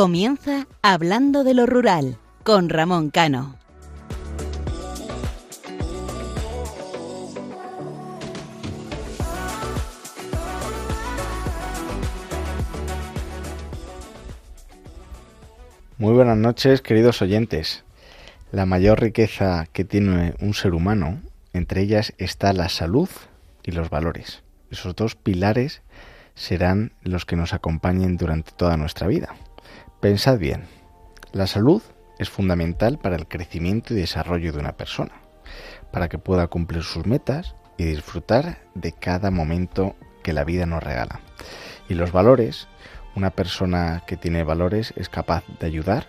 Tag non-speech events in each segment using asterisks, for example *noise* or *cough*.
Comienza Hablando de lo Rural con Ramón Cano. Muy buenas noches, queridos oyentes. La mayor riqueza que tiene un ser humano, entre ellas está la salud y los valores. Esos dos pilares serán los que nos acompañen durante toda nuestra vida. Pensad bien, la salud es fundamental para el crecimiento y desarrollo de una persona, para que pueda cumplir sus metas y disfrutar de cada momento que la vida nos regala. Y los valores, una persona que tiene valores es capaz de ayudar,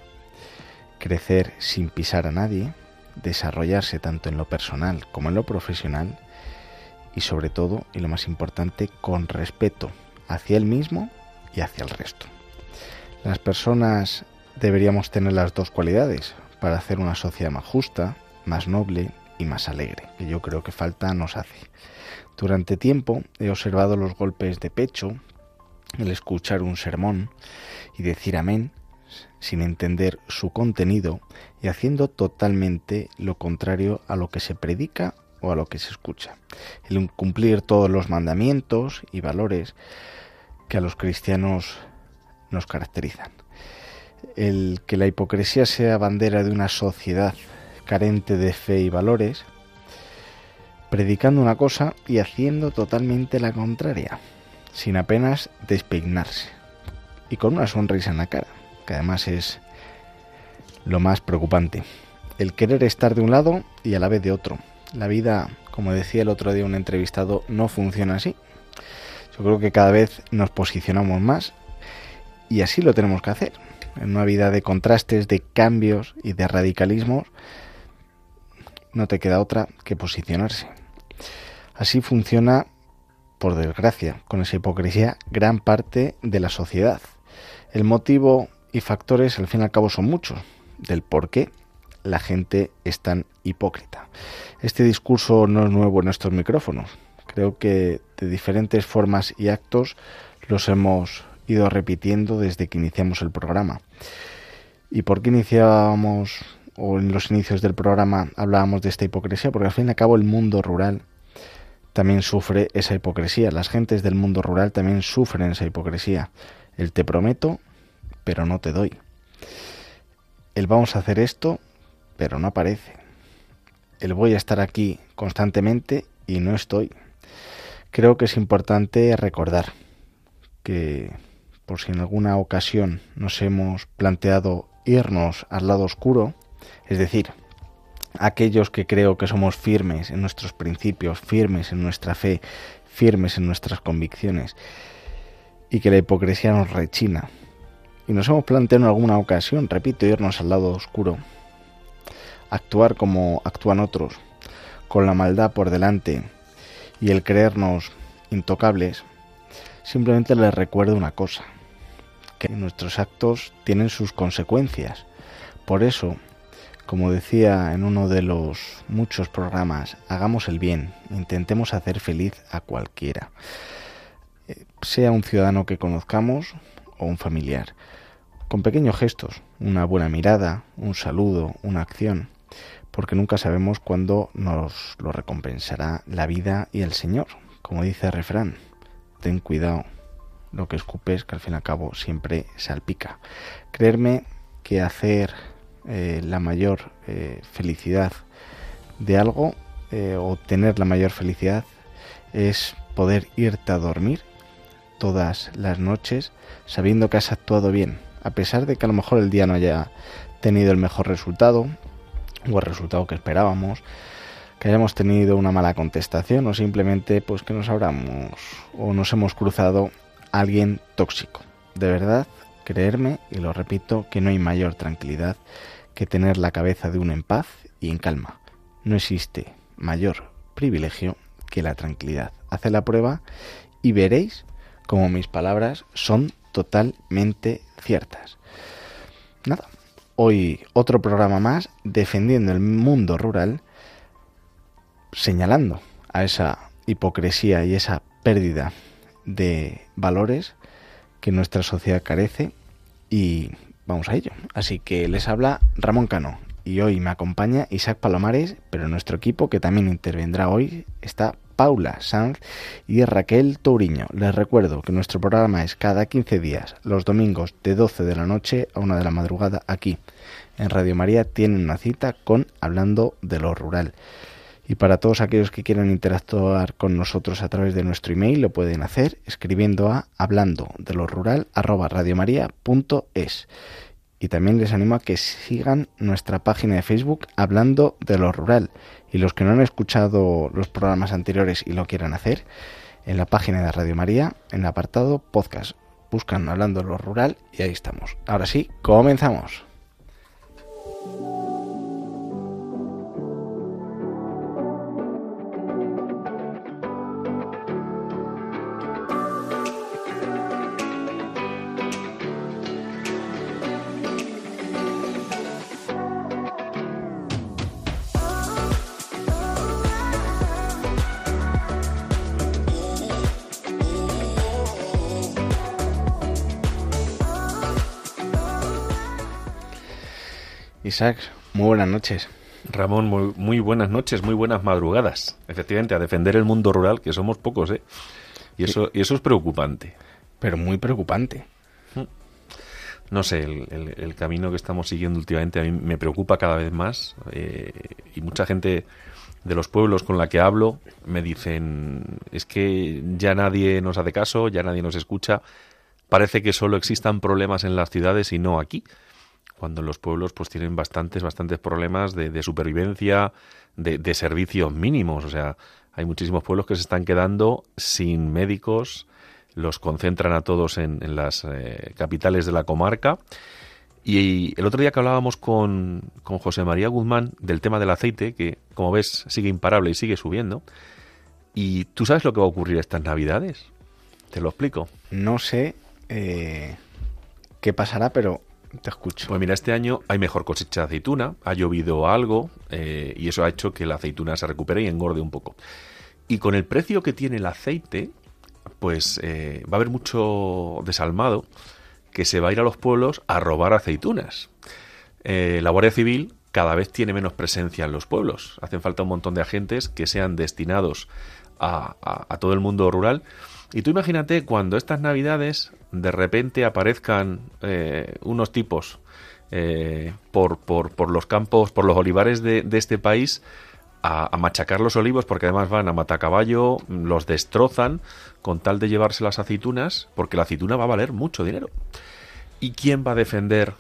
crecer sin pisar a nadie, desarrollarse tanto en lo personal como en lo profesional y sobre todo, y lo más importante, con respeto hacia él mismo y hacia el resto. Las personas deberíamos tener las dos cualidades para hacer una sociedad más justa, más noble y más alegre, que yo creo que falta nos hace. Durante tiempo he observado los golpes de pecho, el escuchar un sermón y decir amén sin entender su contenido y haciendo totalmente lo contrario a lo que se predica o a lo que se escucha. El cumplir todos los mandamientos y valores que a los cristianos nos caracterizan. El que la hipocresía sea bandera de una sociedad carente de fe y valores, predicando una cosa y haciendo totalmente la contraria, sin apenas despeinarse, y con una sonrisa en la cara, que además es lo más preocupante. El querer estar de un lado y a la vez de otro. La vida, como decía el otro día un entrevistado, no funciona así. Yo creo que cada vez nos posicionamos más y así lo tenemos que hacer. En una vida de contrastes, de cambios y de radicalismos, no te queda otra que posicionarse. Así funciona, por desgracia, con esa hipocresía, gran parte de la sociedad. El motivo y factores, al fin y al cabo, son muchos del por qué la gente es tan hipócrita. Este discurso no es nuevo en estos micrófonos. Creo que de diferentes formas y actos los hemos ido repitiendo desde que iniciamos el programa. ¿Y por qué iniciábamos o en los inicios del programa hablábamos de esta hipocresía? Porque al fin y al cabo el mundo rural también sufre esa hipocresía. Las gentes del mundo rural también sufren esa hipocresía. El te prometo, pero no te doy. El vamos a hacer esto, pero no aparece. El voy a estar aquí constantemente y no estoy. Creo que es importante recordar que por si en alguna ocasión nos hemos planteado irnos al lado oscuro, es decir, aquellos que creo que somos firmes en nuestros principios, firmes en nuestra fe, firmes en nuestras convicciones, y que la hipocresía nos rechina. Y nos hemos planteado en alguna ocasión, repito, irnos al lado oscuro, actuar como actúan otros, con la maldad por delante y el creernos intocables, simplemente les recuerdo una cosa, que nuestros actos tienen sus consecuencias. Por eso, como decía en uno de los muchos programas, hagamos el bien, intentemos hacer feliz a cualquiera, eh, sea un ciudadano que conozcamos o un familiar, con pequeños gestos, una buena mirada, un saludo, una acción, porque nunca sabemos cuándo nos lo recompensará la vida y el Señor, como dice el refrán, ten cuidado lo que escupes, que al fin y al cabo siempre salpica. Creerme que hacer eh, la mayor eh, felicidad de algo eh, o tener la mayor felicidad es poder irte a dormir todas las noches sabiendo que has actuado bien, a pesar de que a lo mejor el día no haya tenido el mejor resultado o el resultado que esperábamos, que hayamos tenido una mala contestación o simplemente pues que nos abramos o nos hemos cruzado alguien tóxico. De verdad, creerme, y lo repito, que no hay mayor tranquilidad que tener la cabeza de uno en paz y en calma. No existe mayor privilegio que la tranquilidad. Haced la prueba y veréis como mis palabras son totalmente ciertas. Nada, hoy otro programa más defendiendo el mundo rural, señalando a esa hipocresía y esa pérdida de valores que nuestra sociedad carece y vamos a ello. Así que les habla Ramón Cano y hoy me acompaña Isaac Palomares, pero nuestro equipo que también intervendrá hoy está Paula Sanz y Raquel Touriño. Les recuerdo que nuestro programa es cada 15 días, los domingos de 12 de la noche a 1 de la madrugada aquí. En Radio María tienen una cita con Hablando de lo Rural. Y para todos aquellos que quieran interactuar con nosotros a través de nuestro email, lo pueden hacer escribiendo a hablando de lo rural arroba. Y también les animo a que sigan nuestra página de Facebook Hablando de lo Rural. Y los que no han escuchado los programas anteriores y lo quieran hacer, en la página de Radio María, en el apartado podcast, buscan Hablando de lo Rural y ahí estamos. Ahora sí, comenzamos. Isaac, muy buenas noches. Ramón, muy, muy, buenas noches, muy buenas madrugadas. Efectivamente, a defender el mundo rural, que somos pocos, ¿eh? Y eso, y eso es preocupante. Pero muy preocupante. Mm. No sé, el, el, camino que estamos siguiendo últimamente a mí me preocupa cada vez más. Eh, y mucha gente de los pueblos con la que hablo me dicen, es que ya nadie nos hace caso, ya nadie nos escucha. Parece que solo existan problemas en las ciudades y no aquí cuando los pueblos pues tienen bastantes, bastantes problemas de, supervivencia, de, servicios mínimos. O sea, hay muchísimos pueblos que se están quedando sin médicos, los concentran a todos en, las eh, capitales de la comarca. Y el otro día que hablábamos con, con José María Guzmán del tema del aceite, que como ves sigue imparable y sigue subiendo, ¿y tú sabes lo que va a ocurrir estas navidades? Te lo explico. No sé eh, qué pasará, pero te escucho. Pues mira, este año hay mejor cosecha de aceituna, ha llovido algo eh, y eso ha hecho que la aceituna se recupere y engorde un poco. Y con el precio que tiene el aceite, pues eh, va a haber mucho desalmado que se va a ir a los pueblos a robar aceitunas. Eh, la Guardia Civil cada vez tiene menos presencia en los pueblos. Hacen falta un montón de agentes que sean destinados a todo el mundo rural y tú imagínate cuando estas navidades de repente aparezcan eh, unos tipos eh, por, por, por, los campos, por los olivares de, de este país, a, machacar los olivos, porque además van a matacaballo, los destrozan con tal de llevarse las aceitunas, porque la aceituna va a valer mucho dinero. ¿Y quién va a defender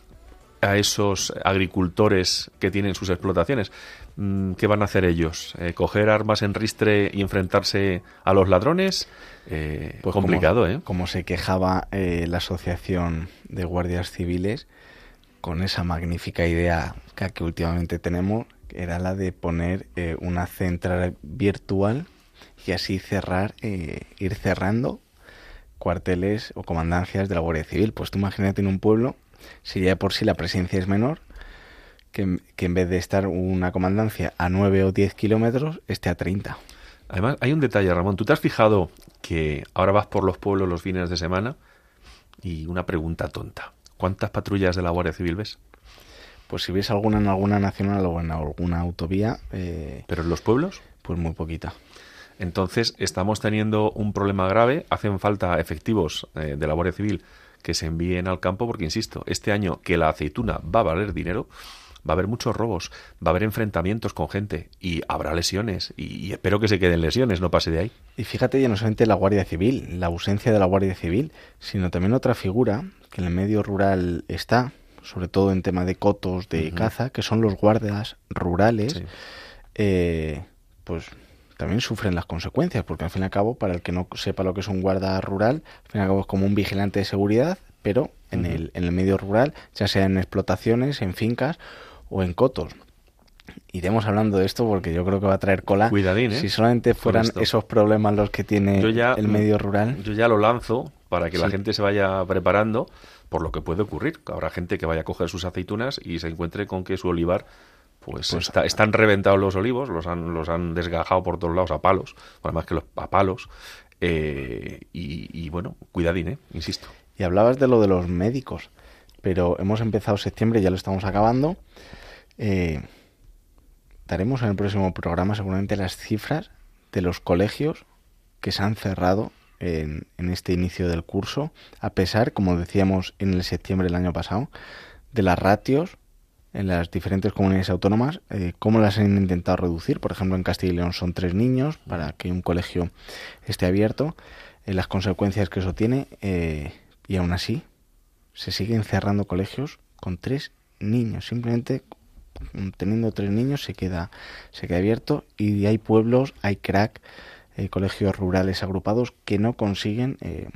a esos agricultores que tienen sus explotaciones? Mm, ¿Qué van a hacer ellos? Eh, ¿Coger armas en ristre y enfrentarse a los ladrones? Eh, pues complicado, como, ¿eh? Como se quejaba eh, la Asociación de Guardias Civiles con esa magnífica idea que, últimamente tenemos, que era la de poner eh, una central virtual y así cerrar, ir cerrando cuarteles o comandancias de la Guardia Civil. Pues tú imagínate en un pueblo, si ya por sí la presencia es menor, que, que en vez de estar una comandancia a 9 o 10 kilómetros, esté a 30. Además, hay un detalle, Ramón. ¿Tú te has fijado que ahora vas por los pueblos los fines de semana? Y una pregunta tonta. ¿Cuántas patrullas de la Guardia Civil ves? Pues si ves alguna en alguna nacional o en alguna autovía. Eh, ¿Pero en los pueblos? Pues muy poquita. Entonces, estamos teniendo un problema grave. Hacen falta efectivos eh, de la Guardia Civil que se envíen al campo, porque insisto, este año que la aceituna va a valer dinero, va a haber muchos robos, va a haber enfrentamientos con gente y habrá lesiones y, espero que se queden lesiones, no pase de ahí. Y fíjate ya no solamente la Guardia Civil, la ausencia de la Guardia Civil, sino también otra figura que en el medio rural está, sobre todo en tema de cotos de caza, que son los guardias rurales, eh, pues también sufren las consecuencias, porque al fin y al cabo, para el que no sepa lo que es un guarda rural, al fin y al cabo es como un vigilante de seguridad, pero en, el, en el medio rural, ya sea en explotaciones, en fincas o en cotos. Iremos hablando de esto porque yo creo que va a traer cola. Cuidadín, ¿eh? Si solamente fueran esos problemas los que tiene el medio rural. Yo ya lo lanzo para que la gente se vaya preparando por lo que puede ocurrir. Habrá gente que vaya a coger sus aceitunas y se encuentre con que su olivar pues, pues están reventados los olivos, los han, los han desgajado por todos lados a palos, además que los a palos. Eh, y, y, bueno, cuidadín, ¿eh? insisto. Y hablabas de lo de los médicos. pero hemos empezado septiembre, ya lo estamos acabando. Eh, daremos en el próximo programa seguramente las cifras de los colegios que se han cerrado en, este inicio del curso, a pesar, como decíamos en el septiembre del año pasado, de las ratios en las diferentes comunidades autónomas, eh, cómo las han intentado reducir. Por ejemplo, en Castilla y León son tres niños para que un colegio esté abierto, eh, las consecuencias que eso tiene, eh, y aún así se siguen cerrando colegios con tres niños. Simplemente teniendo tres niños se queda, se queda abierto y hay pueblos, hay crack eh, colegios rurales agrupados que no consiguen eh,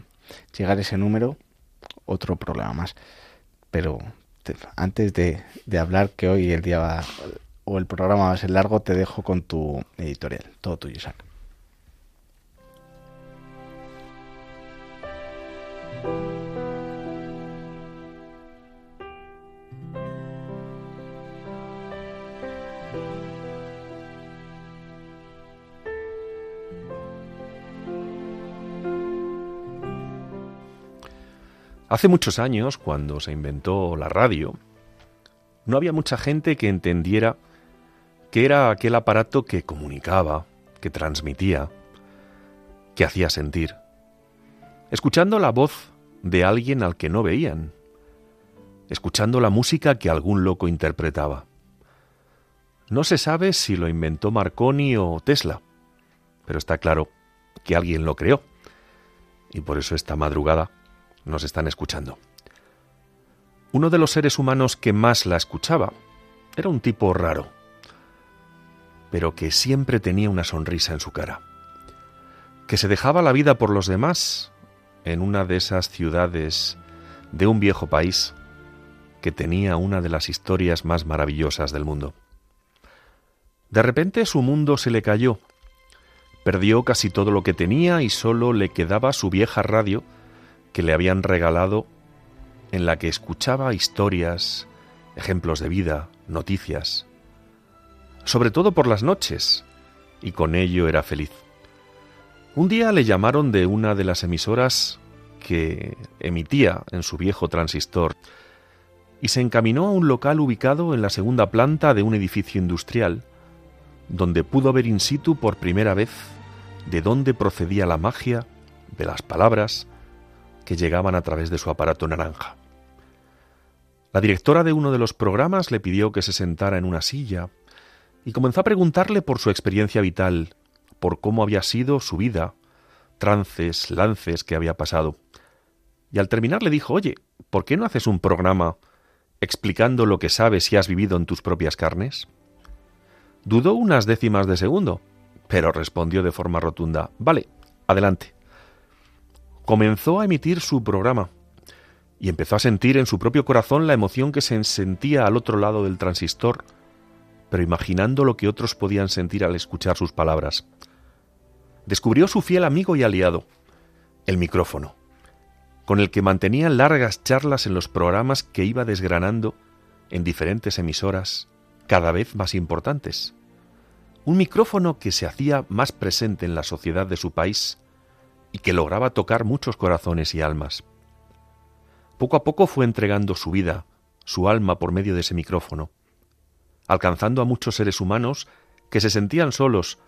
llegar a ese número, otro problema más. Pero antes de, de, hablar que hoy el día va, o el programa va a ser largo, te dejo con tu editorial. Todo tuyo, Isaac. Hace muchos años, cuando se inventó la radio, no había mucha gente que entendiera que era aquel aparato que comunicaba, que transmitía, que hacía sentir. Escuchando la voz de alguien al que no veían, escuchando la música que algún loco interpretaba. No se sabe si lo inventó Marconi o Tesla, pero está claro que alguien lo creó. Y por eso esta madrugada nos están escuchando. Uno de los seres humanos que más la escuchaba era un tipo raro, pero que siempre tenía una sonrisa en su cara, que se dejaba la vida por los demás en una de esas ciudades de un viejo país que tenía una de las historias más maravillosas del mundo. De repente su mundo se le cayó, perdió casi todo lo que tenía y solo le quedaba su vieja radio que le habían regalado en la que escuchaba historias, ejemplos de vida, noticias, sobre todo por las noches, y con ello era feliz. Un día le llamaron de una de las emisoras que emitía en su viejo transistor y se encaminó a un local ubicado en la segunda planta de un edificio industrial, donde pudo ver in situ por primera vez de dónde procedía la magia de las palabras, que llegaban a través de su aparato naranja. La directora de uno de los programas le pidió que se sentara en una silla y comenzó a preguntarle por su experiencia vital, por cómo había sido su vida, trances, lances que había pasado. Y al terminar le dijo, oye, ¿por qué no haces un programa explicando lo que sabes y has vivido en tus propias carnes? Dudó unas décimas de segundo, pero respondió de forma rotunda, vale, adelante comenzó a emitir su programa y empezó a sentir en su propio corazón la emoción que se sentía al otro lado del transistor, pero imaginando lo que otros podían sentir al escuchar sus palabras. Descubrió su fiel amigo y aliado, el micrófono, con el que mantenía largas charlas en los programas que iba desgranando en diferentes emisoras cada vez más importantes. Un micrófono que se hacía más presente en la sociedad de su país y que lograba tocar muchos corazones y almas. Poco a poco fue entregando su vida, su alma por medio de ese micrófono, alcanzando a muchos seres humanos que se sentían solos,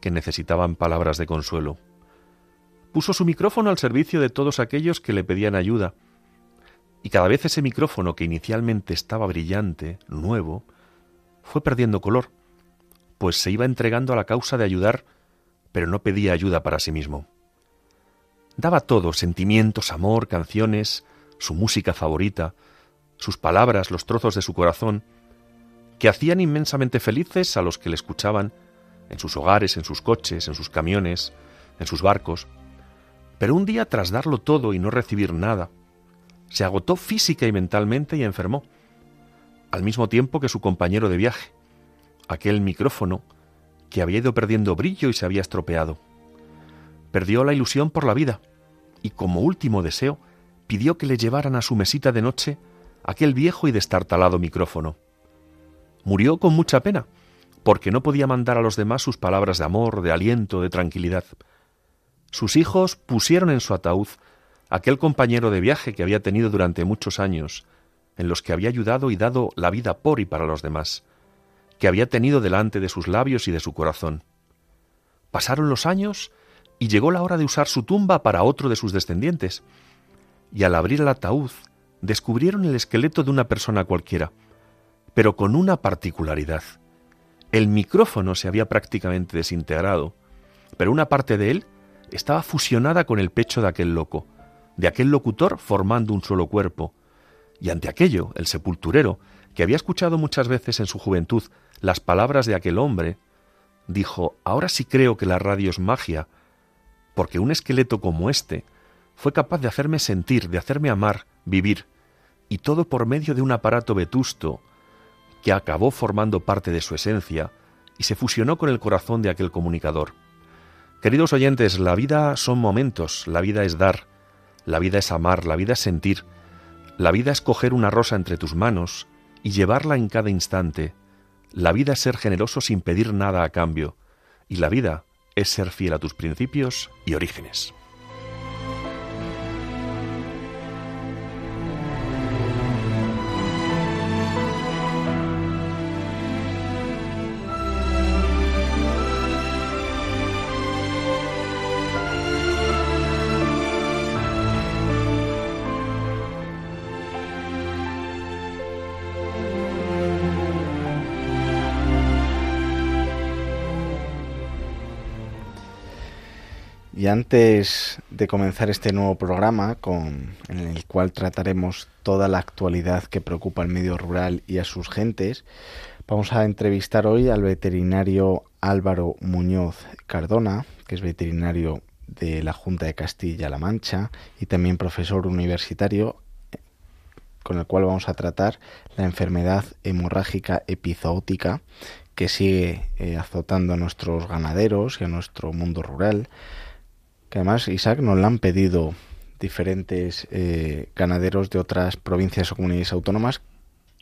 que necesitaban palabras de consuelo. Puso su micrófono al servicio de todos aquellos que le pedían ayuda, y cada vez ese micrófono que inicialmente estaba brillante, nuevo, fue perdiendo color, pues se iba entregando a la causa de ayudar, pero no pedía ayuda para sí mismo. Daba todo, sentimientos, amor, canciones, su música favorita, sus palabras, los trozos de su corazón, que hacían inmensamente felices a los que le escuchaban en sus hogares, en sus coches, en sus camiones, en sus barcos. Pero un día, tras darlo todo y no recibir nada, se agotó física y mentalmente y enfermó, al mismo tiempo que su compañero de viaje, aquel micrófono que había ido perdiendo brillo y se había estropeado. Perdió la ilusión por la vida y como último deseo pidió que le llevaran a su mesita de noche aquel viejo y destartalado micrófono. Murió con mucha pena, porque no podía mandar a los demás sus palabras de amor, de aliento, de tranquilidad. Sus hijos pusieron en su ataúd aquel compañero de viaje que había tenido durante muchos años en los que había ayudado y dado la vida por y para los demás, que había tenido delante de sus labios y de su corazón. Pasaron los años y llegó la hora de usar su tumba para otro de sus descendientes, y al abrir el ataúd descubrieron el esqueleto de una persona cualquiera, pero con una particularidad. El micrófono se había prácticamente desintegrado, pero una parte de él estaba fusionada con el pecho de aquel loco, de aquel locutor formando un solo cuerpo. Y ante aquello, el sepulturero, que había escuchado muchas veces en su juventud las palabras de aquel hombre, dijo, ahora sí creo que la radio es magia, porque un esqueleto como este fue capaz de hacerme sentir, de hacerme amar, vivir, y todo por medio de un aparato vetusto que acabó formando parte de su esencia y se fusionó con el corazón de aquel comunicador. Queridos oyentes, la vida son momentos, la vida es dar, la vida es amar, la vida es sentir, la vida es coger una rosa entre tus manos y llevarla en cada instante, la vida es ser generoso sin pedir nada a cambio, y la vida es ser fiel a tus principios y orígenes. Antes de comenzar este nuevo programa, en el cual trataremos toda la actualidad que preocupa al medio rural y a sus gentes, vamos a entrevistar hoy al veterinario Álvaro Muñoz Cardona, que es veterinario de la Junta de Castilla-La Mancha y también profesor universitario, con el cual vamos a tratar la enfermedad hemorrágica epizootica que sigue eh, azotando a nuestros ganaderos y a nuestro mundo rural que además Isaac nos la han pedido diferentes eh, ganaderos de otras provincias o comunidades autónomas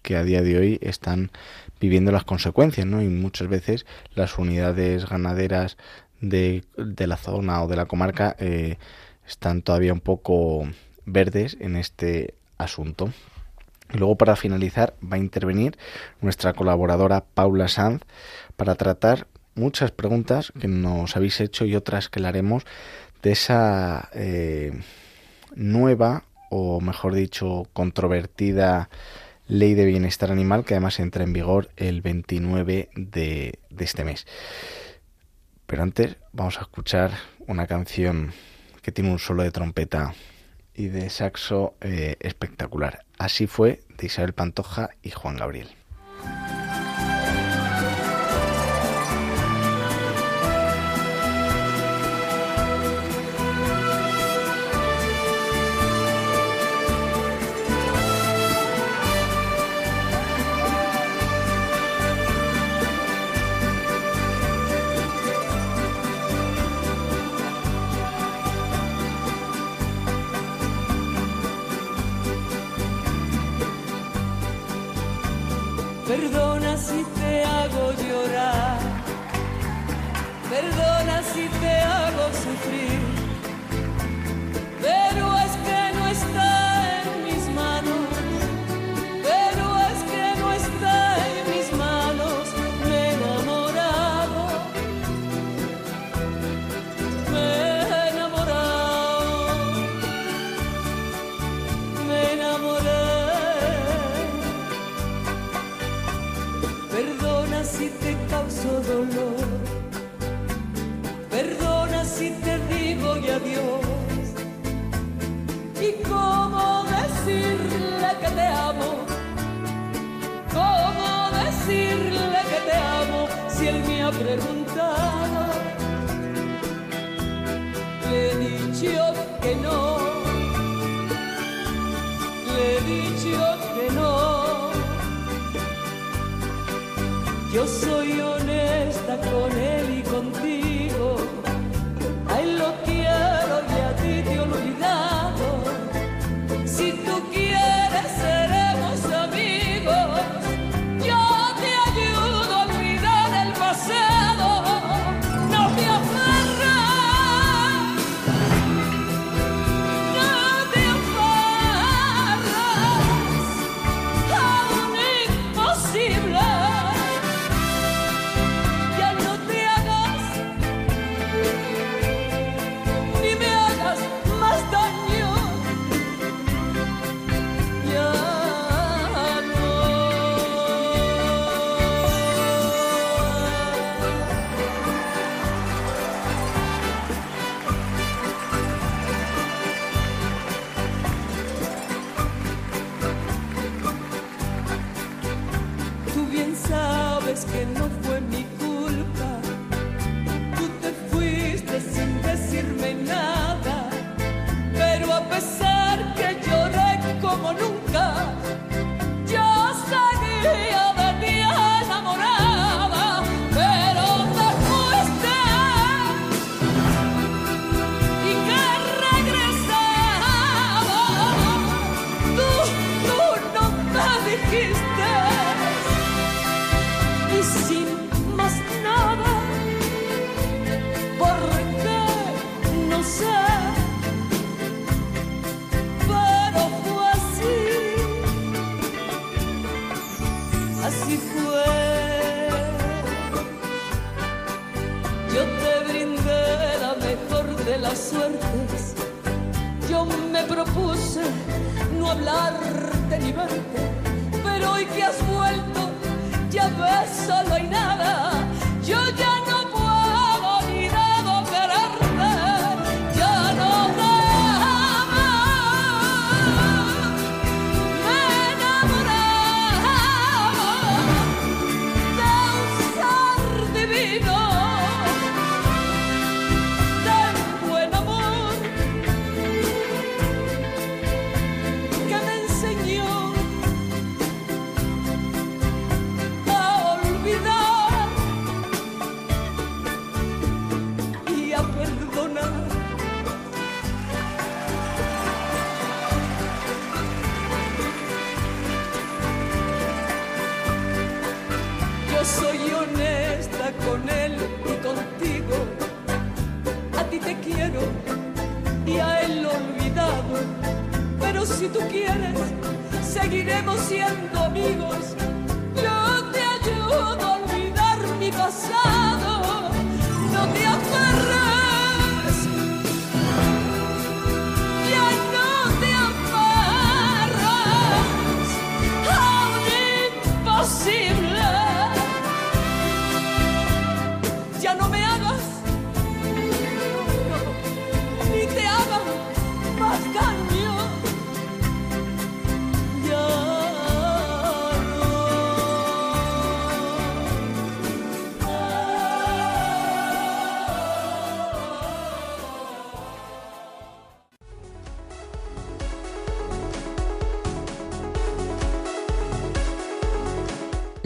que a día de hoy están viviendo las consecuencias, ¿no? Y muchas veces las unidades ganaderas de, de la zona o de la comarca eh, están todavía un poco verdes en este asunto. Y luego para finalizar va a intervenir nuestra colaboradora Paula Sanz para tratar muchas preguntas que nos habéis hecho y otras que le haremos de esa eh, nueva o mejor dicho controvertida ley de bienestar animal que además entra en vigor el 29 de, este mes. Pero antes vamos a escuchar una canción que tiene un solo de trompeta y de saxo eh, espectacular. Así fue de Isabel Pantoja y Juan Gabriel.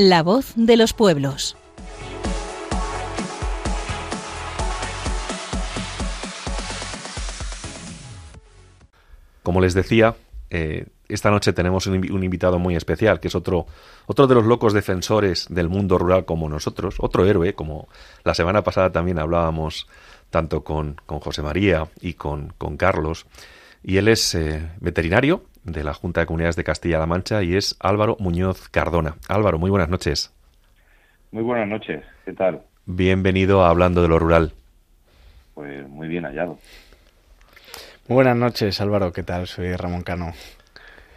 La voz de los pueblos. Como les decía, eh, esta noche tenemos un, invi- un invitado muy especial, que es otro, otro de los locos defensores del mundo rural como nosotros, otro héroe, como la semana pasada también hablábamos tanto con, con José María y con, con Carlos. Y él es eh, veterinario de la Junta de Comunidades de Castilla-La Mancha y es Álvaro Muñoz Cardona. Álvaro, muy buenas noches. Muy buenas noches, ¿qué tal? Bienvenido a Hablando de lo Rural. Pues muy bien hallado. Muy buenas noches, Álvaro. ¿Qué tal? Soy Ramón Cano.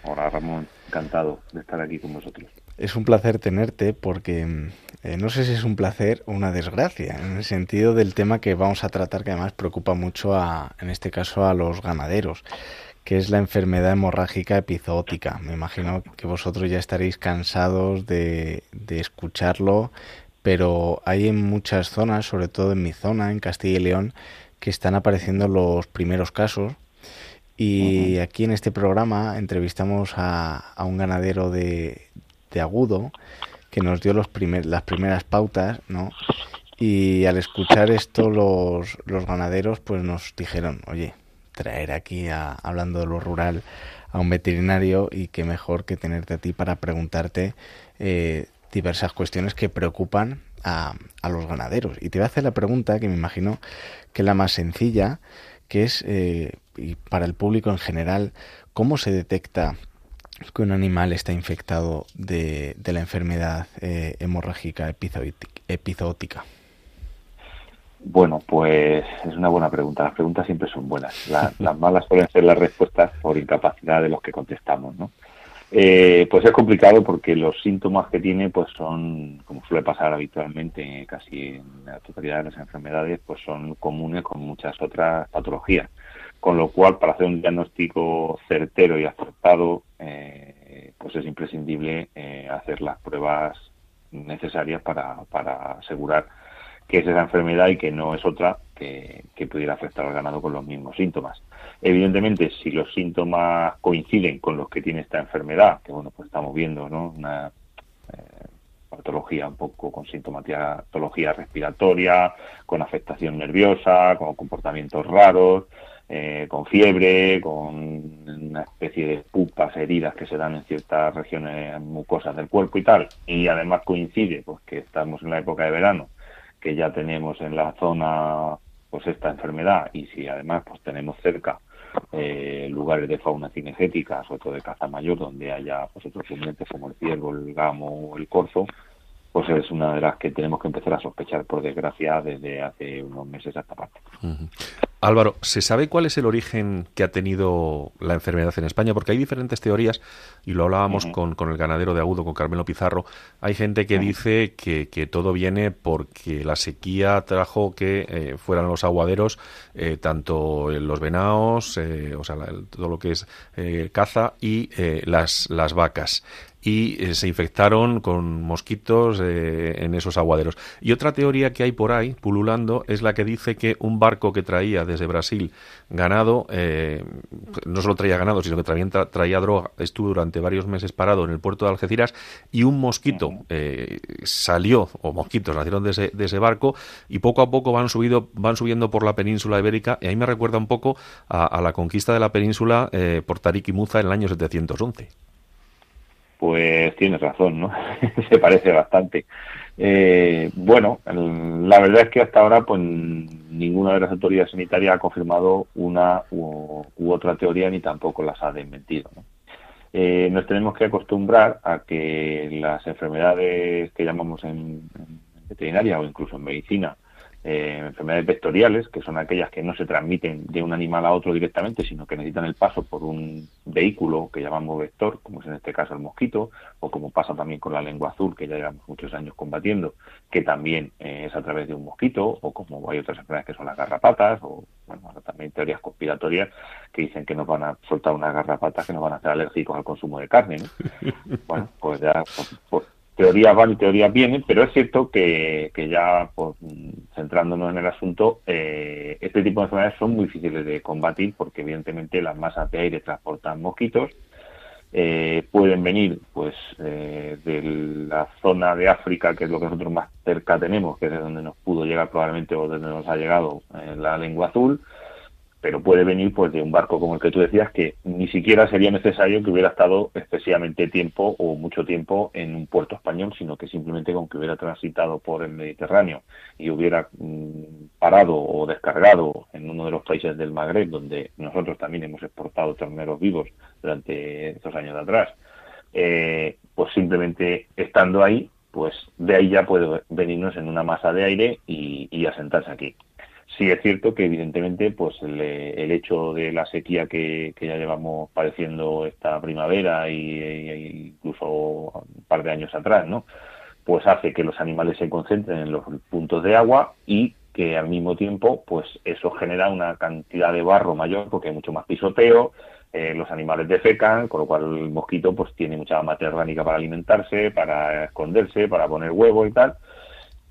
Hola Ramón, encantado de estar aquí con vosotros. Es un placer tenerte porque mm, eh, no sé si es un placer o una desgracia, en el sentido del tema que vamos a tratar, que además preocupa mucho, a, en este caso, a los ganaderos, que es la enfermedad hemorrágica epizootica. Me imagino que vosotros ya estaréis cansados de, de escucharlo, pero hay en muchas zonas, sobre todo en mi zona, en Castilla y León, que están apareciendo los primeros casos. Y aquí en este programa entrevistamos a, a un ganadero de, de agudo que nos dio los primer, las primeras pautas, ¿no? Y al escuchar esto los, los ganaderos pues nos dijeron, oye, traer aquí, a, hablando de lo rural, a un veterinario y qué mejor que tenerte a ti para preguntarte eh, diversas cuestiones que preocupan a, a, los ganaderos. Y te voy a hacer la pregunta que me imagino que es la más sencilla, que es, eh, y para el público en general, ¿cómo se detecta que un animal está infectado de, de la enfermedad eh, hemorrágica epizootica? Bueno, pues es una buena pregunta. Las preguntas siempre son buenas. La, las malas suelen ser las respuestas por incapacidad de los que contestamos, ¿no? Eh, pues es complicado porque los síntomas que tiene pues son, como suele pasar habitualmente casi en la totalidad de las enfermedades, pues son comunes con muchas otras patologías. Con lo cual, para hacer un diagnóstico certero y acertado, eh, pues es imprescindible eh, hacer las pruebas necesarias para, para asegurar que es esa enfermedad y que no es otra que, pudiera afectar al ganado con los mismos síntomas. Evidentemente, si los síntomas coinciden con los que tiene esta enfermedad, que bueno, pues estamos viendo, ¿no? Una eh, patología un poco con sintomatología respiratoria, con afectación nerviosa, con comportamientos raros, eh, con fiebre, con una especie de pupas, heridas que se dan en ciertas regiones mucosas del cuerpo y tal, y además coincide pues que estamos en la época de verano, que ya tenemos en la zona pues esta enfermedad. Y si además pues tenemos cerca eh, lugares de fauna cinegética, sobre todo de caza mayor, donde haya pues otros rumiantes como el ciervo, el gamo o el corzo, pues es una de las que tenemos que empezar a sospechar por desgracia desde hace unos meses a esta parte. Uh -huh. Álvaro, ¿se sabe cuál es el origen que ha tenido la enfermedad en España? Porque hay diferentes teorías, y lo hablábamos con, con, el ganadero de Agudo, con Carmelo Pizarro. Hay gente que dice que, que, todo viene porque la sequía trajo que eh, fueran los aguaderos, eh, tanto los venados, eh, o sea, todo lo que es caza, y las, las vacas y eh, se infectaron con mosquitos eh, en esos aguaderos. Y otra teoría que hay por ahí, pululando, es la que dice que un barco que traía desde Brasil ganado, eh, no solo traía ganado, sino que traía, traía droga, estuvo durante varios meses parado en el puerto de Algeciras y un mosquito salió, o mosquitos nacieron de ese, de ese barco y poco a poco van, subido, van subiendo por la península ibérica y ahí me recuerda un poco a, a la conquista de la península por Tarik y Muza en el año 711 pues tienes razón, ¿no? *laughs* Se parece bastante. Eh, bueno, la verdad es que hasta ahora, pues ninguna de las autoridades sanitarias ha confirmado una u, otra teoría ni tampoco las ha desmentido. Eh, nos tenemos que acostumbrar a que las enfermedades que llamamos en veterinaria o incluso en medicina eh, enfermedades vectoriales, que son aquellas que no se transmiten de un animal a otro directamente, sino que necesitan el paso por un vehículo que llamamos vector, como es en este caso el mosquito, o como pasa también con la lengua azul, que ya llevamos muchos años combatiendo, que también eh, es a través de un mosquito, o como hay otras enfermedades que son las garrapatas, o bueno, también teorías conspiratorias que dicen que nos van a soltar unas garrapatas que nos van a hacer alérgicos al consumo de carne. *laughs* bueno, pues ya pues, teorías van y teorías vienen, pero es cierto que, que ya pues, centrándonos en el asunto, eh, este tipo de enfermedades son muy difíciles de combatir porque evidentemente las masas de aire transportan mosquitos, eh, pueden venir pues eh, de la zona de África, que es lo que nosotros más cerca tenemos, que es de donde nos pudo llegar probablemente o donde nos ha llegado la lengua azul, pero puede venir pues de un barco como el que tú decías que ni siquiera sería necesario que hubiera estado excesivamente tiempo o mucho tiempo en un puerto español, sino que simplemente con que hubiera transitado por el Mediterráneo y hubiera mm, parado o descargado en uno de los países del Magreb, donde nosotros también hemos exportado terneros vivos durante estos años de atrás, eh, pues simplemente estando ahí, pues de ahí ya puede venirnos en una masa de aire y asentarse aquí. Sí es cierto que evidentemente pues el, hecho de la sequía que, ya llevamos padeciendo esta primavera y, incluso un par de años atrás, ¿no? Pues hace que los animales se concentren en los puntos de agua y que al mismo tiempo pues eso genera una cantidad de barro mayor porque hay mucho más pisoteo, eh, los animales defecan, con lo cual el mosquito pues tiene mucha materia orgánica para alimentarse, para esconderse, para poner huevo y tal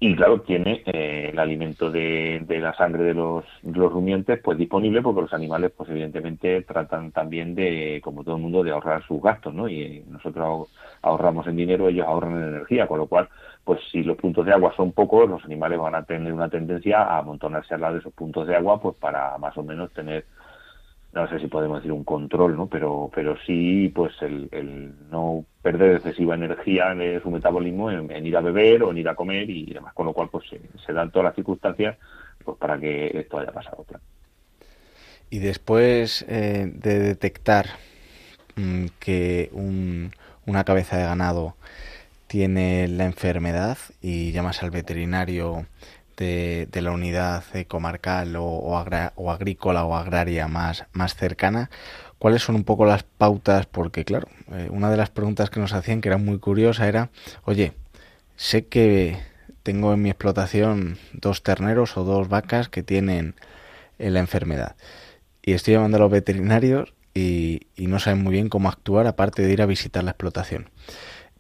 y claro, tiene eh, el alimento de, la sangre de los, rumiantes pues disponible porque los animales pues evidentemente tratan también de, como todo el mundo, de ahorrar sus gastos, ¿no? Y nosotros ahorramos en dinero, ellos ahorran en energía, con lo cual, pues si los puntos de agua son pocos, los animales van a tener una tendencia a amontonarse al lado de esos puntos de agua pues para más o menos tener no sé si podemos decir un control, ¿no? Pero, pero sí, pues el, el no perder excesiva energía en su metabolismo en, ir a beber o en ir a comer y demás, con lo cual pues se, dan todas las circunstancias pues para que esto haya pasado. Y después eh, de detectar mm, que un, una cabeza de ganado tiene la enfermedad y llamas al veterinario de, la unidad comarcal o, o, agrícola o agraria más, más cercana, ¿cuáles son un poco las pautas? Porque, claro, eh, una de las preguntas que nos hacían, que era muy curiosa, era, oye, sé que tengo en mi explotación dos terneros o dos vacas que tienen eh, la enfermedad. Y estoy llamando a los veterinarios y, y no saben muy bien cómo actuar aparte de ir a visitar la explotación.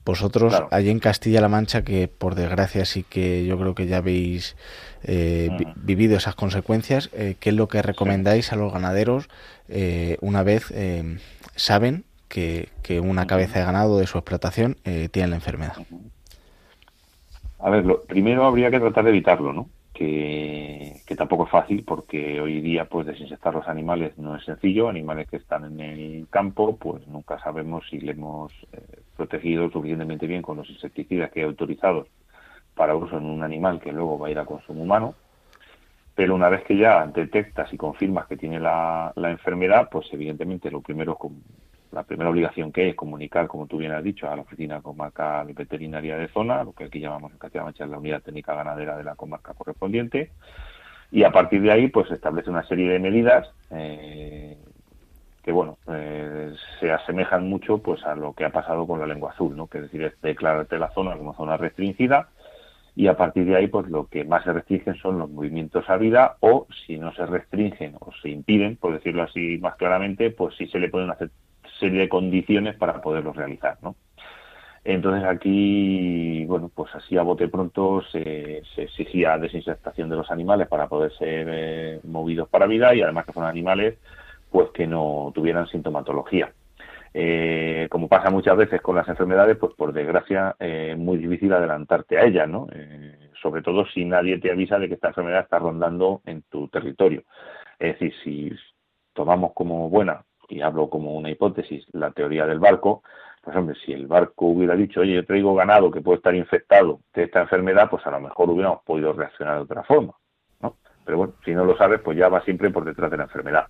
Vosotros, allí en Castilla-La Mancha, que por desgracia sí que yo creo que ya habéis eh, vivido esas consecuencias, eh, ¿qué es lo que recomendáis a los ganaderos eh, una vez saben que, una cabeza de ganado de su explotación tiene la enfermedad? A ver, lo, primero habría que tratar de evitarlo, ¿no? Que, tampoco es fácil porque hoy día pues desinsectar los animales no es sencillo, animales que están en el campo pues nunca sabemos si le hemos protegido suficientemente bien con los insecticidas que hay autorizados para uso en un animal que luego va a ir a consumo humano. Pero una vez que ya detectas y confirmas que tiene la, enfermedad, pues evidentemente lo primero la primera obligación que hay es comunicar, como tú bien has dicho, a la oficina comarcal veterinaria de zona, lo que aquí llamamos en Castilla-La Mancha la unidad técnica ganadera de la comarca correspondiente, y a partir de ahí pues establece una serie de medidas eh, que bueno eh, se asemejan mucho pues a lo que ha pasado con la lengua azul no que es decir es declararte la zona como zona restringida y a partir de ahí pues lo que más se restringen son los movimientos a vida o si no se restringen o se impiden por decirlo así más claramente pues sí se le pueden hacer serie de condiciones para poderlos realizar no entonces aquí, bueno, pues así a bote pronto se, exigía desinsectación de los animales para poder ser eh, movidos para vida y además que fueran animales pues que no tuvieran sintomatología. Eh, como pasa muchas veces con las enfermedades, pues por desgracia es muy difícil adelantarte a ellas, ¿no? Eh, sobre todo si nadie te avisa de que esta enfermedad está rondando en tu territorio. Es decir, si tomamos como buena, y hablo como una hipótesis, la teoría del barco, pues hombre, si el barco hubiera dicho, oye, yo traigo ganado que puede estar infectado de esta enfermedad, pues a lo mejor hubiéramos podido reaccionar de otra forma. Pero bueno, si no lo sabes, pues ya va siempre por detrás de la enfermedad.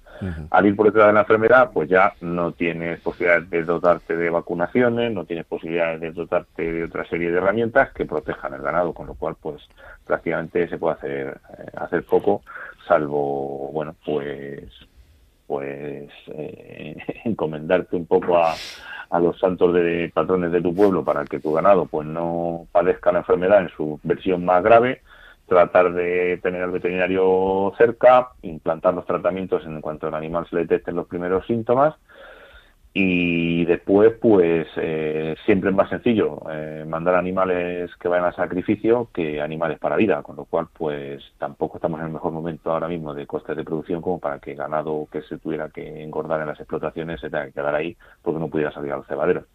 Al ir por detrás de la enfermedad, pues ya no tienes posibilidades de dotarte de vacunaciones, no tienes posibilidades de dotarte de otra serie de herramientas que protejan el ganado, con lo cual, pues prácticamente se puede hacer, eh, hacer poco, salvo, bueno, pues pues eh, *laughs* encomendarte un poco a, a los santos de patrones de tu pueblo para que tu ganado pues no padezca la enfermedad en su versión más grave, tratar de tener al veterinario cerca, implantar los tratamientos en cuanto al animal se le detecten los primeros síntomas y después pues eh, siempre es más sencillo eh, mandar animales que vayan a sacrificio que animales para vida con lo cual pues tampoco estamos en el mejor momento ahora mismo de costes de producción como para que ganado que se tuviera que engordar en las explotaciones se tenga que quedar ahí porque no pudiera salir a los cebaderos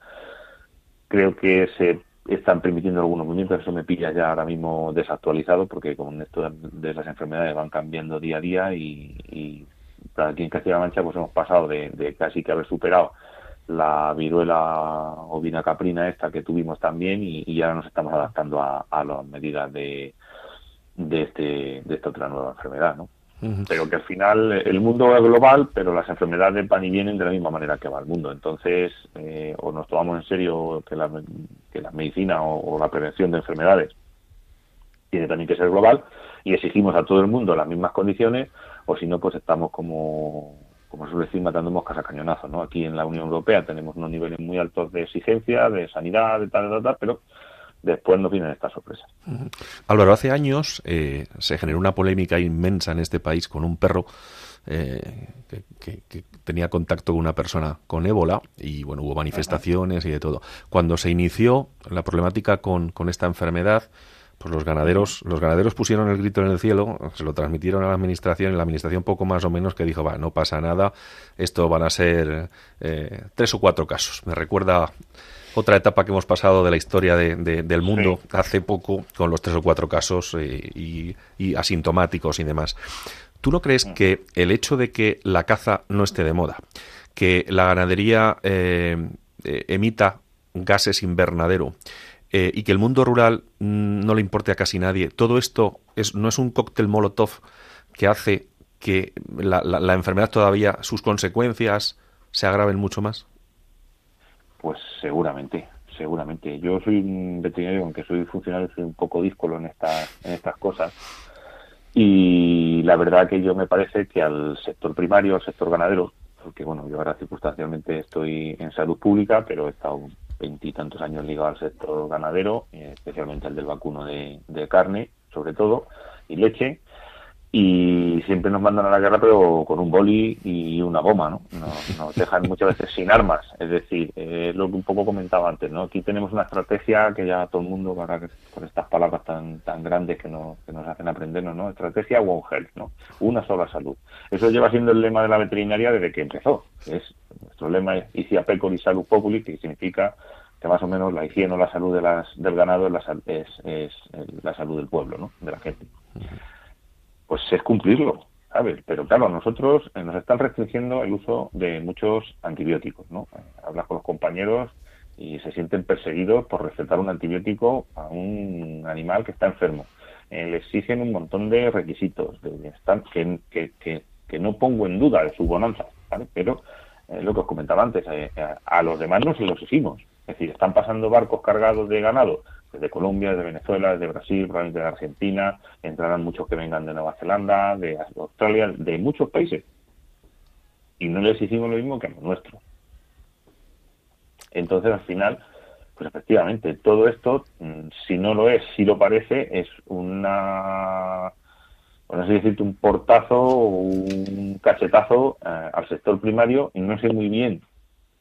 creo que se están permitiendo algunos movimientos eso me pilla ya ahora mismo desactualizado porque con esto de las enfermedades van cambiando día a día y, y aquí en Castilla-La Mancha pues hemos pasado de, casi que haber superado la viruela ovina caprina esta que tuvimos también y, y ahora nos estamos adaptando a, a las medidas de, de, este, de esta otra nueva enfermedad, ¿no? Pero que al final el mundo es global, pero las enfermedades van y vienen de la misma manera que va el mundo. Entonces, eh, o nos tomamos en serio que la, que la medicina o, la prevención de enfermedades tiene también que ser global y exigimos a todo el mundo las mismas condiciones, o si no, pues estamos como como suele decir, matando moscas a cañonazos, ¿no? Aquí en la Unión Europea tenemos unos niveles muy altos de exigencia, de sanidad, de tal, tal, tal, pero después nos vienen estas sorpresas. Álvaro, hace años eh, se generó una polémica inmensa en este país con un perro eh, que, tenía contacto con una persona con ébola y bueno, hubo manifestaciones y de todo. Cuando se inició la problemática con, con esta enfermedad, pues los ganaderos, los ganaderos pusieron el grito en el cielo, se lo transmitieron a la administración, y la administración poco más o menos que dijo, va, no pasa nada, esto van a ser eh, tres o cuatro casos. Me recuerda otra etapa que hemos pasado de la historia del mundo hace poco con los tres o cuatro casos eh, y, asintomáticos y demás. ¿Tú no crees mm. que el hecho de que la caza no esté de moda, que la ganadería eh, emita gases invernadero, eh, y que el mundo rural mm, no le importe a casi nadie. Todo esto es, no es un cóctel molotov que hace que la, la, enfermedad todavía, sus consecuencias se agraven mucho más. Pues seguramente, seguramente. Yo soy un veterinario, aunque soy funcionario, soy un poco díscolo en estas, en estas cosas. Y la verdad que yo me parece que al sector primario, al sector ganadero, porque bueno, yo ahora circunstancialmente estoy en salud pública, pero he estado veintitantos años ligado al sector ganadero, eh, especialmente al del vacuno de, carne, sobre todo, y leche, y siempre nos mandan a la guerra pero con un boli y una goma, ¿no? Nos, dejan *laughs* muchas veces sin armas, es decir, es lo que un poco comentaba antes, ¿no? Aquí tenemos una estrategia que ya todo el mundo, para por estas palabras tan tan grandes que, nos, que nos hacen aprendernos, ¿no? Estrategia One Health, ¿no? Una sola salud. Eso lleva siendo el lema de la veterinaria desde que empezó, es nuestro lema es Icia Pecori Salud Populi, que significa que más o menos la higiene o la salud de las, del ganado es la, es, es la salud del pueblo, ¿no? De la gente. Pues es cumplirlo, ¿sabes? Pero claro, nosotros eh, nos están restringiendo el uso de muchos antibióticos, ¿no? Hablas con los compañeros y se sienten perseguidos por recetar un antibiótico a un animal que está enfermo. Eh, le exigen un montón de requisitos de, que, que, no pongo en duda de su bonanza, ¿vale? Pero eh, lo que os comentaba antes, a los demás no se los exigimos. Es decir, están pasando barcos cargados de ganado de Colombia, de Venezuela, de Brasil, probablemente de Argentina, entrarán muchos que vengan de Nueva Zelanda, de Australia, de muchos países. Y no les hicimos lo mismo que a los nuestros. Entonces, al final, pues efectivamente, todo esto, mm, si no lo es, si lo parece, es una, bueno, así decirte, un portazo o un cachetazo eh, al sector primario y no sé muy bien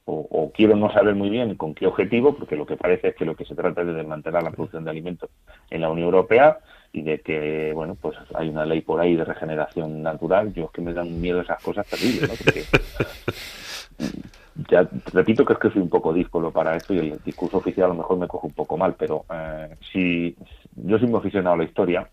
o, quiero no saber muy bien con qué objetivo, porque lo que parece es que lo que se trata es de desmantelar la producción de alimentos en la Unión Europea y de que, bueno, pues hay una ley por ahí de regeneración natural. Yo es que me dan miedo esas cosas terribles, ¿no? Porque ya repito que es que soy un poco díscolo para esto y el discurso oficial a lo mejor me coge un poco mal, pero eh, si yo soy muy aficionado a la historia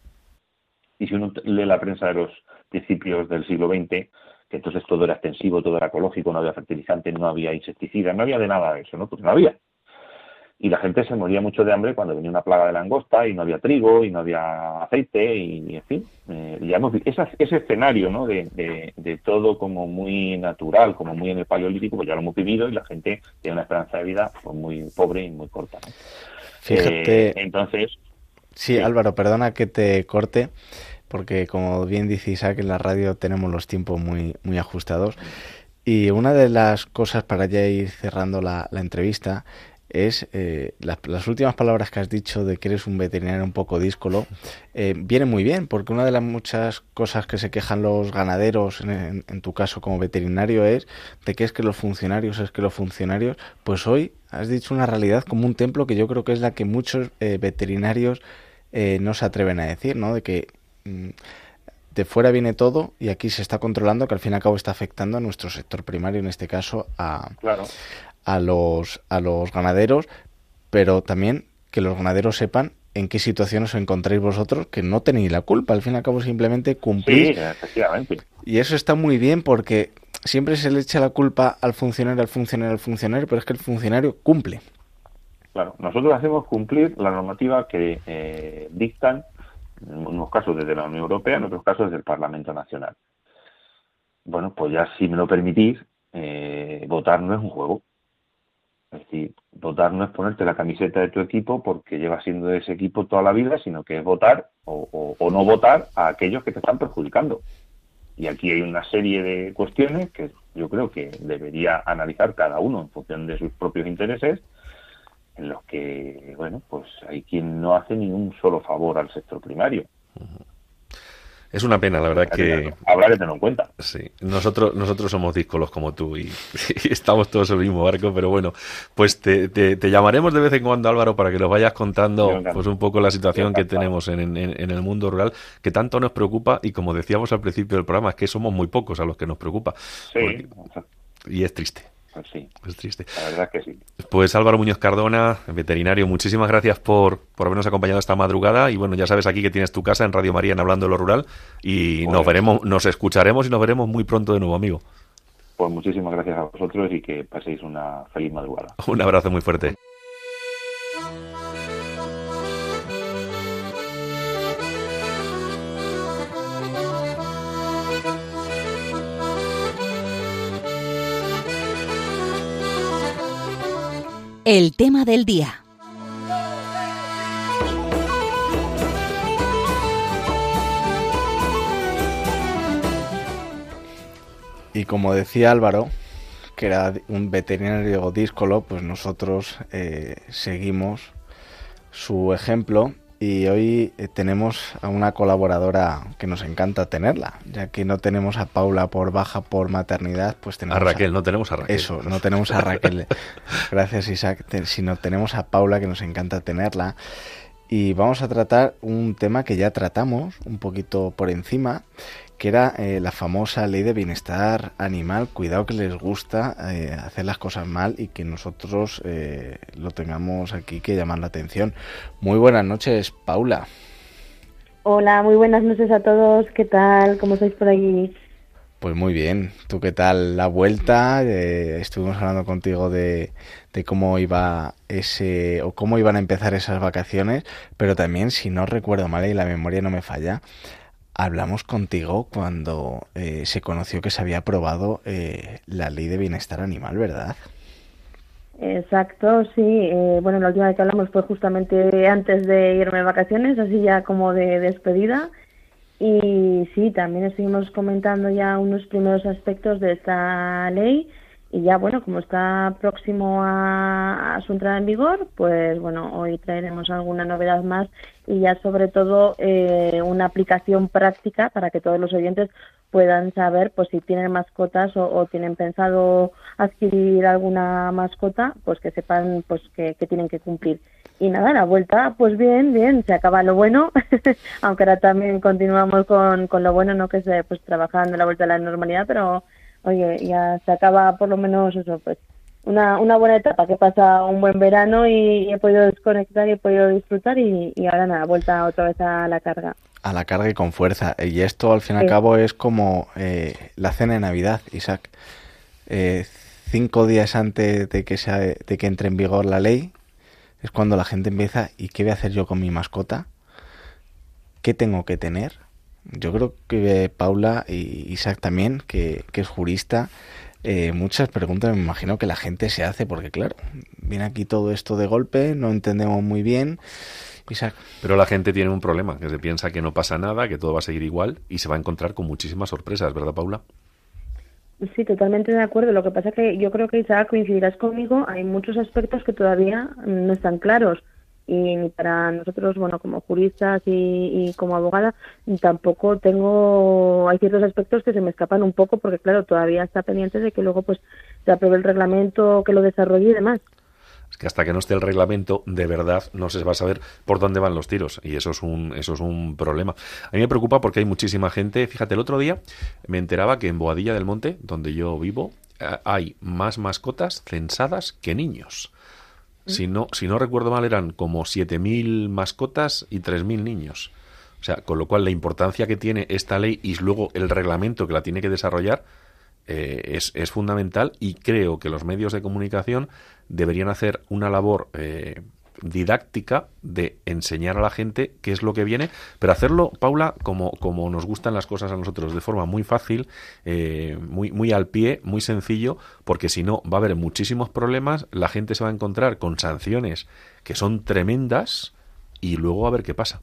y si uno lee la prensa de los principios del siglo XX, entonces todo era extensivo, todo era ecológico, no había fertilizantes, no había insecticidas, no había de nada de eso, ¿no? Pues no había. Y la gente se moría mucho de hambre cuando venía una plaga de langosta y no había trigo y no había aceite y, en fin, eh, ya hemos, ese, ese escenario, ¿no? De, de, todo como muy natural, como muy en el paleolítico, pues ya lo hemos vivido y la gente tiene una esperanza de vida pues, muy pobre y muy corta, Fíjate. Eh, entonces. sí, Álvaro, perdona que te corte porque como bien dice Isaac, en la radio tenemos los tiempos muy, muy ajustados. Y una de las cosas para ya ir cerrando la, entrevista es eh, las, últimas palabras que has dicho de que eres un veterinario un poco díscolo, eh, viene muy bien, porque una de las muchas cosas que se quejan los ganaderos, en, tu caso como veterinario, es de que es que los funcionarios, es que los funcionarios, pues hoy has dicho una realidad como un templo que yo creo que es la que muchos eh, veterinarios no se atreven a decir, ¿no? De que de fuera viene todo y aquí se está controlando que al fin y al cabo está afectando a nuestro sector primario, en este caso a, a, los, a los ganaderos, pero también que los ganaderos sepan en qué situación os encontráis vosotros, que no tenéis la culpa, al fin y al cabo simplemente cumplís. Y eso está muy bien porque siempre se le echa la culpa al funcionario, al funcionario, al funcionario, pero es que el funcionario cumple. Claro, nosotros hacemos cumplir la normativa que eh, dictan en unos casos desde la Unión Europea, en otros casos desde el Parlamento Nacional. Bueno, pues ya si me lo permitís, eh, votar no es un juego. Es decir, votar no es ponerte la camiseta de tu equipo porque llevas siendo de ese equipo toda la vida, sino que es votar o, no votar a aquellos que te están perjudicando. Y aquí hay una serie de cuestiones que yo creo que debería analizar cada uno en función de sus propios intereses en los que, bueno, pues hay quien no hace ni un solo favor al sector primario. Es una pena, la verdad que... Habrá que tenerlo en cuenta. Sí, nosotros, nosotros somos díscolos como tú y, *laughs* estamos todos en el mismo barco, pero bueno, pues te, te, llamaremos de vez en cuando, Álvaro, para que nos vayas contando pues un poco la situación que tenemos en, en, el mundo rural, que tanto nos preocupa y como decíamos al principio del programa, es que somos muy pocos a los que nos preocupa. Sí. y es triste. Pues sí. Es triste. La verdad que sí. Pues Álvaro Muñoz Cardona, veterinario, muchísimas gracias por, por habernos acompañado esta madrugada. Y bueno, ya sabes aquí que tienes tu casa en Radio María en Hablando de lo Rural. Y nos veremos, nos escucharemos y nos veremos muy pronto de nuevo, amigo. Pues muchísimas gracias a vosotros y que paséis una feliz madrugada. Un abrazo muy fuerte. El tema del día. Y como decía Álvaro, que era un veterinario díscolo, pues nosotros eh, seguimos su ejemplo y hoy eh, tenemos a una colaboradora que nos encanta tenerla, ya que no tenemos a Paula por baja por maternidad, pues tenemos a Raquel, no tenemos a Raquel. Eso, no tenemos a Raquel. *laughs* Gracias Isaac, sino tenemos a Paula que nos encanta tenerla. Y vamos a tratar un tema que ya tratamos un poquito por encima, que era eh, la famosa ley de bienestar animal. Cuidado que les gusta eh, hacer las cosas mal y que nosotros eh, lo tengamos aquí que llamar la atención. Muy buenas noches, Paula. Hola, muy buenas noches a todos. ¿Qué tal? ¿Cómo estáis por aquí? Pues muy bien. ¿Tú qué tal la vuelta? estuvimos hablando contigo de, de, cómo iba ese o cómo iban a empezar esas vacaciones, pero también, si no recuerdo mal y la memoria no me falla, hablamos contigo cuando eh, se conoció que se había aprobado eh, la ley de bienestar animal, ¿verdad? Exacto, sí. Eh, bueno, la última vez que hablamos fue justamente antes de irme de vacaciones, así ya como de despedida. Y sí, también estuvimos comentando ya unos primeros aspectos de esta ley y ya bueno, como está próximo a, su entrada en vigor, pues bueno, hoy traeremos alguna novedad más y ya sobre todo eh, una aplicación práctica para que todos los oyentes puedan saber pues si tienen mascotas o, tienen pensado adquirir alguna mascota, pues que sepan pues que, tienen que cumplir. Y nada, la vuelta, pues bien, bien, se acaba lo bueno, *laughs* aunque ahora también continuamos con, con lo bueno, no que se pues trabajando la vuelta a la normalidad, pero oye, ya se acaba por lo menos eso, pues una, una buena etapa, que pasa un buen verano y, he podido desconectar y he podido disfrutar y, ahora nada, vuelta otra vez a la carga. A la carga y con fuerza. Y esto al fin y al cabo es como eh, la cena de Navidad, Isaac. Eh, cinco días antes de que, sea, de que entre en vigor la ley es cuando la gente empieza, ¿y qué voy a hacer yo con mi mascota? ¿Qué tengo que tener? Yo creo que Paula y Isaac también, que, es jurista, eh, muchas preguntas me imagino que la gente se hace porque claro, viene aquí todo esto de golpe, no entendemos muy bien. Isaac. Pero la gente tiene un problema, que se piensa que no pasa nada, que todo va a seguir igual y se va a encontrar con muchísimas sorpresas, ¿verdad, Paula? Sí, totalmente de acuerdo. Lo que pasa es que yo creo que Isaac coincidirás conmigo, hay muchos aspectos que todavía no están claros y para nosotros, bueno, como juristas y, como abogada, tampoco tengo, hay ciertos aspectos que se me escapan un poco porque, claro, todavía está pendiente de que luego pues se apruebe el reglamento, que lo desarrolle y demás. Es que hasta que no esté el reglamento, de verdad no se va a saber por dónde van los tiros y eso es un eso es un problema. A mí me preocupa porque hay muchísima gente. Fíjate, el otro día me enteraba que en Boadilla del Monte, donde yo vivo, eh, hay más mascotas censadas que niños. Si no, si no recuerdo mal, eran como 7.000 mascotas y 3.000 niños. O sea, con lo cual la importancia que tiene esta ley y luego el reglamento que la tiene que desarrollar eh, es, es, fundamental y creo que los medios de comunicación deberían hacer una labor eh, didáctica de enseñar a la gente qué es lo que viene, pero hacerlo, Paula, como, como nos gustan las cosas a nosotros, de forma muy fácil, eh, muy, muy al pie, muy sencillo, porque si no va a haber muchísimos problemas, la gente se va a encontrar con sanciones que son tremendas y luego a ver qué pasa.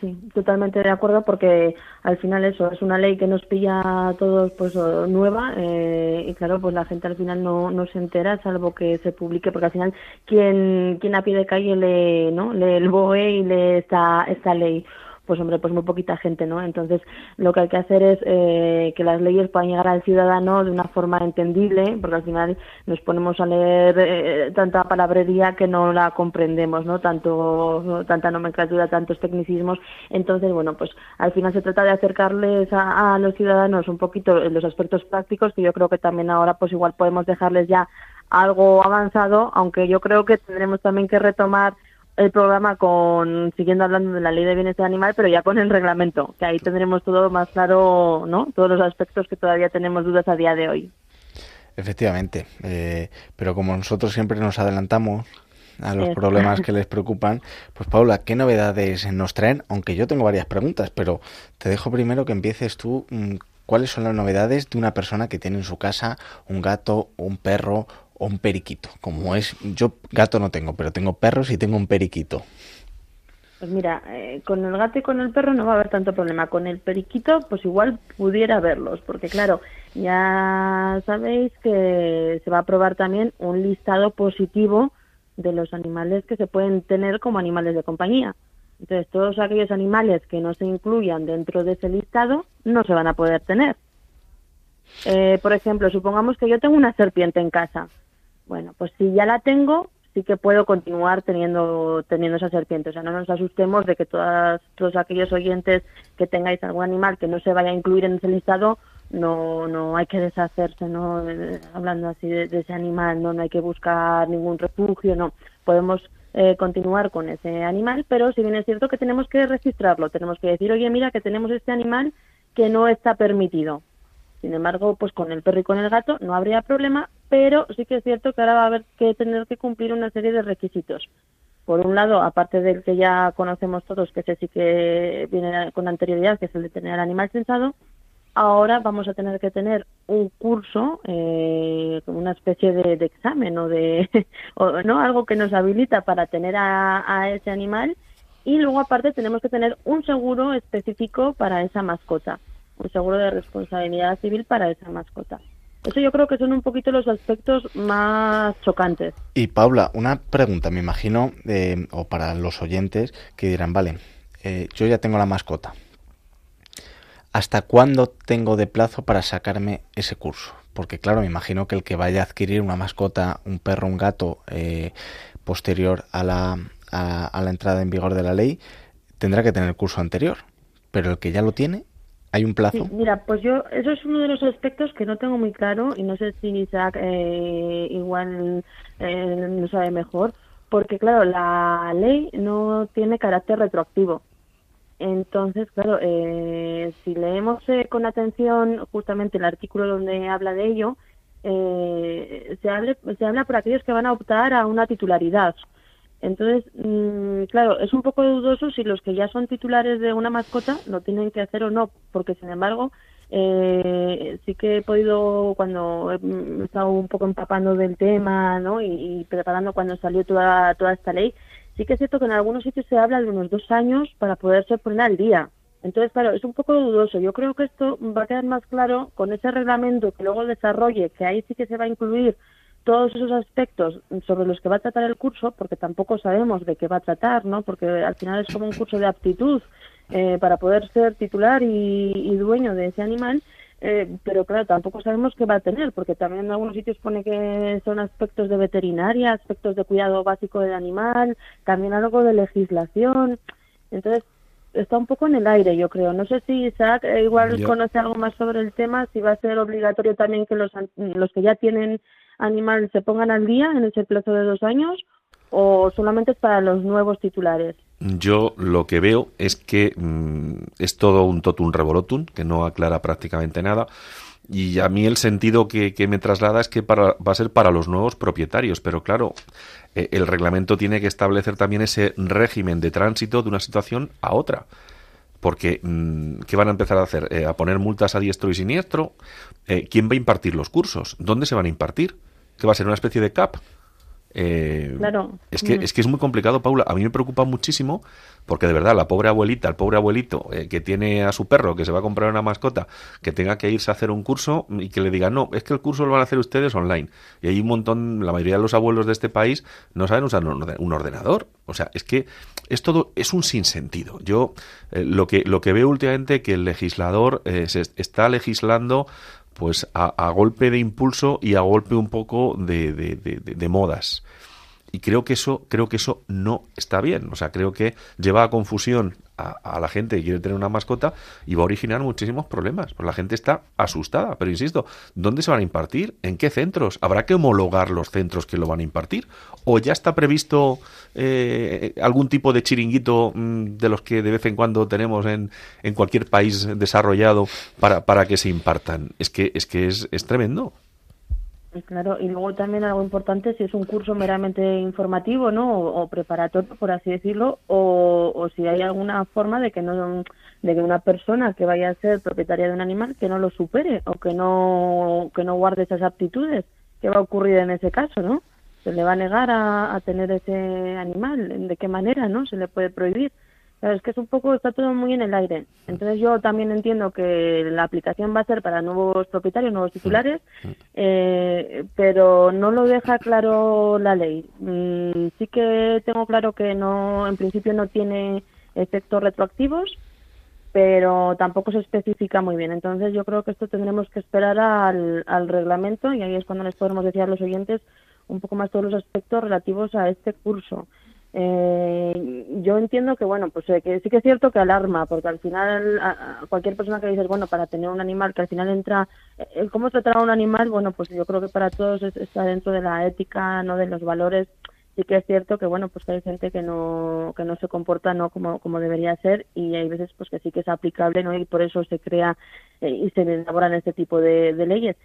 Sí, totalmente de acuerdo porque al final eso es una ley que nos pilla a todos pues nueva eh, y claro pues la gente al final no, no se entera salvo que se publique porque al final quien, quien a pie de calle lee, ¿no? lee el BOE y lee esta, esta ley pues hombre, pues muy poquita gente, ¿no? Entonces, lo que hay que hacer es eh, que las leyes puedan llegar al ciudadano de una forma entendible, porque al final nos ponemos a leer eh, tanta palabrería que no la comprendemos, ¿no? Tanto, tanta nomenclatura, tantos tecnicismos. Entonces, bueno, pues al final se trata de acercarles a, a los ciudadanos un poquito los aspectos prácticos, que yo creo que también ahora, pues igual podemos dejarles ya algo avanzado, aunque yo creo que tendremos también que retomar el programa con siguiendo hablando de la ley de bienestar animal, pero ya con el reglamento, que ahí tendremos todo más claro, ¿no? Todos los aspectos que todavía tenemos dudas a día de hoy. Efectivamente, eh, pero como nosotros siempre nos adelantamos a los problemas que les preocupan, pues Paula, ¿qué novedades nos traen? Aunque yo tengo varias preguntas, pero te dejo primero que empieces tú. Mm, ¿Cuáles son las novedades de una persona que tiene en su casa un gato, un perro un periquito. Como es, yo gato no tengo, pero tengo perros y tengo un periquito. Pues mira, eh, con el gato y con el perro no va a haber tanto problema. Con el periquito, pues igual pudiera verlos, porque claro, ya sabéis que se va a aprobar también un listado positivo de los animales que se pueden tener como animales de compañía. Entonces, todos aquellos animales que no se incluyan dentro de ese listado no se van a poder tener. Eh, por ejemplo, supongamos que yo tengo una serpiente en casa bueno, pues si ya la tengo, sí que puedo continuar teniendo, teniendo esa serpiente. O sea, no nos asustemos de que todas, todos aquellos oyentes que tengáis algún animal que no se vaya a incluir en ese listado, no, no hay que deshacerse, ¿no? Hablando así de, ese animal, ¿no? no hay que buscar ningún refugio, no. Podemos eh, continuar con ese animal, pero si bien es cierto que tenemos que registrarlo, tenemos que decir, oye, mira que tenemos este animal que no está permitido. Sin embargo, pues con el perro y con el gato no habría problema, pero sí que es cierto que ahora va a haber que tener que cumplir una serie de requisitos. Por un lado, aparte del que ya conocemos todos, que ese sí que viene con anterioridad, que es el de tener al animal censado, ahora vamos a tener que tener un curso, eh, una especie de, examen o de, *laughs* o, ¿no? Algo que nos habilita para tener a, ese animal y luego aparte tenemos que tener un seguro específico para esa mascota, un seguro de responsabilidad civil para esa mascota. Eso yo creo que son un poquito los aspectos más chocantes. Y Paula, una pregunta, me imagino, eh, o para los oyentes que dirán, vale, eh, yo ya tengo la mascota, ¿hasta cuándo tengo de plazo para sacarme ese curso? Porque claro, me imagino que el que vaya a adquirir una mascota, un perro, un gato, eh, posterior a la, a, la entrada en vigor de la ley, tendrá que tener el curso anterior. Pero el que ya lo tiene, ¿Hay un plazo? mira, pues yo, eso es uno de los aspectos que no tengo muy claro y no sé si Isaac eh, igual eh, lo sabe mejor, porque claro, la ley no tiene carácter retroactivo. Entonces, claro, eh, si leemos eh, con atención justamente el artículo donde habla de ello, eh, se, hable, se habla por aquellos que van a optar a una titularidad. Entonces, mm, claro, es un poco dudoso si los que ya son titulares de una mascota lo tienen que hacer o no, porque sin embargo, eh, sí que he podido, cuando he estado un poco empapando del tema ¿no? y, y preparando cuando salió toda, toda esta ley, sí que es cierto que en algunos sitios se habla de unos dos años para poderse poner al día. Entonces, claro, es un poco dudoso. Yo creo que esto va a quedar más claro con ese reglamento que luego desarrolle, que ahí sí que se va a incluir todos esos aspectos sobre los que va a tratar el curso, porque tampoco sabemos de qué va a tratar, ¿no? Porque al final es como un curso de aptitud eh, para poder ser titular y dueño de ese animal eh, pero claro, tampoco sabemos qué va a tener, porque también en algunos sitios pone que son aspectos de veterinaria, aspectos de cuidado básico del animal, también algo de legislación. Entonces, está un poco en el aire, yo creo. No sé si Isaac eh, igual conoce algo más sobre el tema, si va a ser obligatorio también que los, los que ya tienen animal se pongan al día en ese plazo de dos años o solamente es para los nuevos titulares. Yo lo que veo es que mm, es todo un totum revolotum, que no aclara prácticamente nada. Y a mí el sentido que, me traslada es que va a ser para los nuevos propietarios, pero claro, e, el reglamento tiene que establecer también ese régimen de tránsito de una situación a otra. Porque, mm, ¿qué van a empezar a hacer? Eh, ¿A poner multas a diestro y siniestro? Eh, ¿Quién va a impartir los cursos? ¿Dónde se van a impartir? ¿Qué va a ser una especie de CAP? Eh, claro. Es que, es que es muy complicado, Paula. A mí me preocupa muchísimo porque de verdad la pobre abuelita, el pobre abuelito eh, que tiene a su perro, que se va a comprar una mascota, que tenga que irse a hacer un curso y que le diga, no, es que el curso lo van a hacer ustedes online. Y hay un montón, la mayoría de los abuelos de este país no saben usar un ordenador. O sea, es que es todo, es un sinsentido. Yo eh, lo, que, lo que veo últimamente que el legislador se está legislando pues a, golpe de impulso y a golpe un poco de, de, de modas y creo que eso creo que eso no está bien. O sea creo que lleva a confusión a, la gente que quiere tener una mascota y va a originar muchísimos problemas. Pues la gente está asustada pero insisto dónde se van a impartir en qué centros habrá que homologar los centros que lo van a impartir o ya está previsto eh, algún tipo de chiringuito mm, de los que de vez en cuando tenemos en, en cualquier país desarrollado para, para que se impartan es que es que es, es tremendo Claro, y luego también algo importante si es un curso meramente informativo, ¿no? O, preparatorio, por así decirlo, o, o, si hay alguna forma de que no de que una persona que vaya a ser propietaria de un animal que no lo supere o que no que no guarde esas aptitudes. ¿Qué va a ocurrir en ese caso, no? Se le va a negar a, a tener ese animal. ¿De qué manera, no? Se le puede prohibir es que es un poco, está todo muy en el aire. Entonces yo también entiendo que la aplicación va a ser para nuevos propietarios, nuevos titulares, eh, pero no lo deja claro la ley. Mm, sí que tengo claro que no, en principio no tiene efectos retroactivos, pero tampoco se especifica muy bien. Entonces yo creo que esto tendremos que esperar al, al reglamento y ahí es cuando les podemos decir a los oyentes un poco más todos los aspectos relativos a este curso. Eh, yo entiendo que, bueno, pues eh, que sí que es cierto que alarma, porque al final cualquier persona que dices, bueno, para tener un animal que al final entra, eh, el cómo tratar a un animal, bueno, pues yo creo que para todos está dentro de la ética, no de los valores. Sí que es cierto que, bueno, pues que hay gente que no, que no se comporta no como, como debería ser y hay veces pues que sí que es aplicable, ¿no? Y por eso se crea y se elaboran este tipo de leyes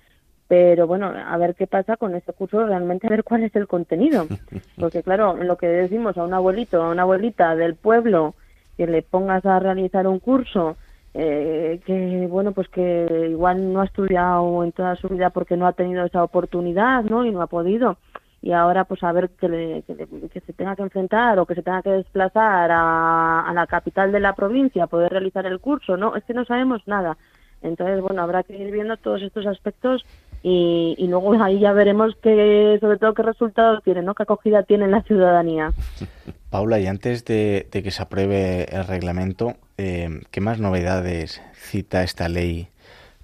pero bueno, a ver qué pasa con ese curso, realmente a ver cuál es el contenido. *laughs* Porque claro, lo que decimos a un abuelito, a una abuelita del pueblo, que le pongas a realizar un curso eh, que bueno pues que igual no ha estudiado en toda su vida porque no ha tenido esa oportunidad no y no ha podido. Y ahora pues a ver que, que, se tenga que enfrentar o que se tenga que desplazar a, a, la capital de la provincia a poder realizar el curso no es que no sabemos nada. Entonces bueno habrá que ir viendo todos estos aspectos y, y luego ahí ya veremos que sobre todo qué resultados tiene no qué acogida tiene en la ciudadanía *laughs* Paula y antes de, de que se apruebe el reglamento eh, ¿qué más novedades cita esta ley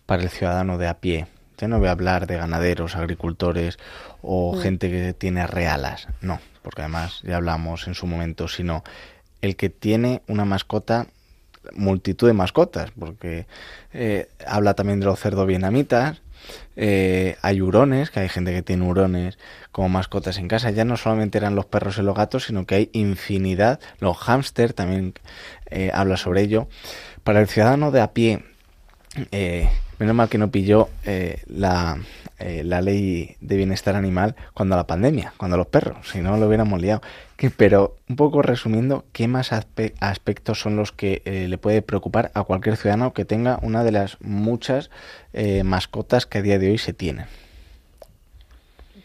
para el ciudadano de a pie? Ya no voy a hablar de ganaderos, agricultores o mm. gente que tiene realas, no, porque además ya hablamos en su momento, sino el que tiene una mascota, multitud de mascotas, porque eh, habla también de los cerdos vietnamitas, eh, hay hurones, que hay gente que tiene hurones como mascotas en casa. Ya no solamente eran los perros y los gatos, sino que hay infinidad. Los hámster también eh, habla sobre ello. Para el ciudadano de a pie, eh, menos mal que no pilló la, la, ley de bienestar animal cuando la pandemia, cuando los perros, si no lo hubiéramos liado. Pero un poco resumiendo, ¿qué más aspectos son los que eh, le puede preocupar a cualquier ciudadano que tenga una de las muchas mascotas que a día de hoy se tienen?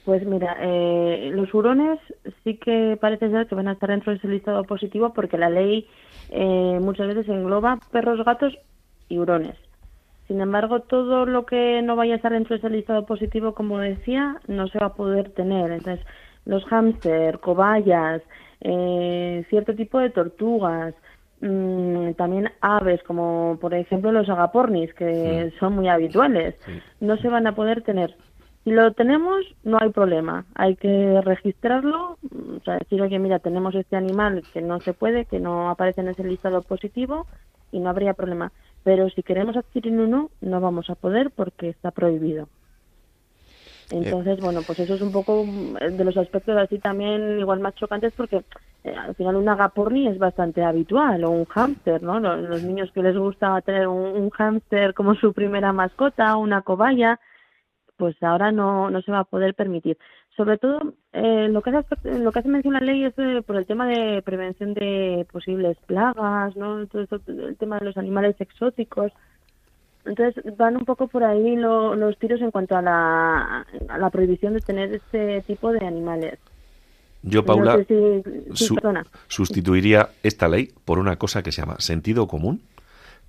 Pues mira, los hurones sí que parece ser que van a estar dentro de ese listado positivo porque la ley muchas veces engloba perros, gatos y hurones. Sin embargo, todo lo que no vaya a estar dentro de ese listado positivo, como decía, no se va a poder tener. Entonces, los hámster, cobayas, eh, cierto tipo de tortugas, mmm, también aves, como por ejemplo los agapornis, que son muy habituales, no se van a poder tener. Si lo tenemos, no hay problema. Hay que registrarlo, o sea, decir, oye, mira, tenemos este animal que no se puede, que no aparece en ese listado positivo y no habría problema pero si queremos adquirir uno no vamos a poder porque está prohibido. Entonces, bueno, pues eso es un poco mm, de los aspectos así también igual más chocantes porque eh, al final un agaporni es bastante habitual o un hámster, ¿no? Los, niños que les gusta tener un, hámster como su primera mascota, una cobaya, pues ahora no, no se va a poder permitir. Sobre todo eh, lo que hace lo que hace mención la ley es eh, por el tema de prevención de posibles plagas no todo el tema de los animales exóticos entonces van un poco por ahí los tiros en cuanto a la, a la prohibición de tener este tipo de animales yo, Paula, sustituiría esta ley por una cosa que se llama sentido común,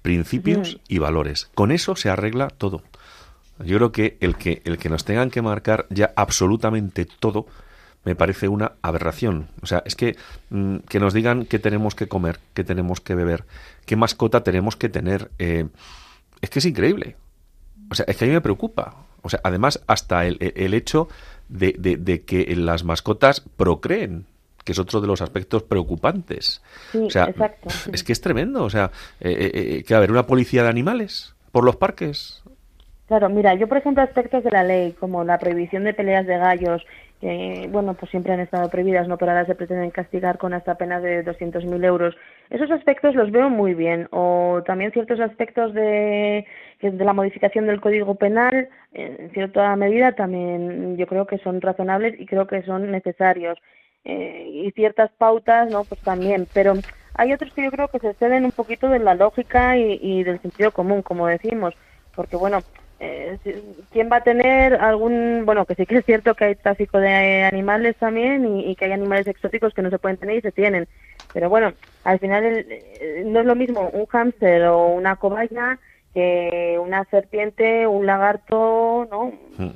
principios y valores. Con eso se arregla todo. Yo creo que el que el que nos tengan que marcar ya absolutamente todo me parece una aberración. O sea, es que mm, que nos digan qué tenemos que comer, qué tenemos que beber, qué mascota tenemos que tener, eh, es que es increíble. O sea, es que a mí me preocupa. O sea, además, hasta el, el hecho de, de, que las mascotas procreen, que es otro de los aspectos preocupantes. o sea, exacto, es que es tremendo. O sea, eh, eh, que va a haber una policía de animales por los parques. Claro, mira, yo por ejemplo aspectos de la ley como la prohibición de peleas de gallos, que bueno, pues siempre han estado prohibidas, ¿no? Pero ahora se pretenden castigar con hasta pena de 200.000 euros. Esos aspectos los veo muy bien. O también ciertos aspectos de, de la modificación del Código Penal, en cierta medida también yo creo que son razonables y creo que son necesarios. Eh, y ciertas pautas, ¿no? Pues también. Pero hay otros que yo creo que se exceden un poquito de la lógica y del sentido común, como decimos. Porque bueno, eh, ¿quién va a tener algún, bueno, que sí que es cierto que hay tráfico de animales también y, que hay animales exóticos que no se pueden tener y se tienen, pero bueno, al final eh, no es lo mismo un hámster o una cobaya que una serpiente, un lagarto, ¿no? Hmm.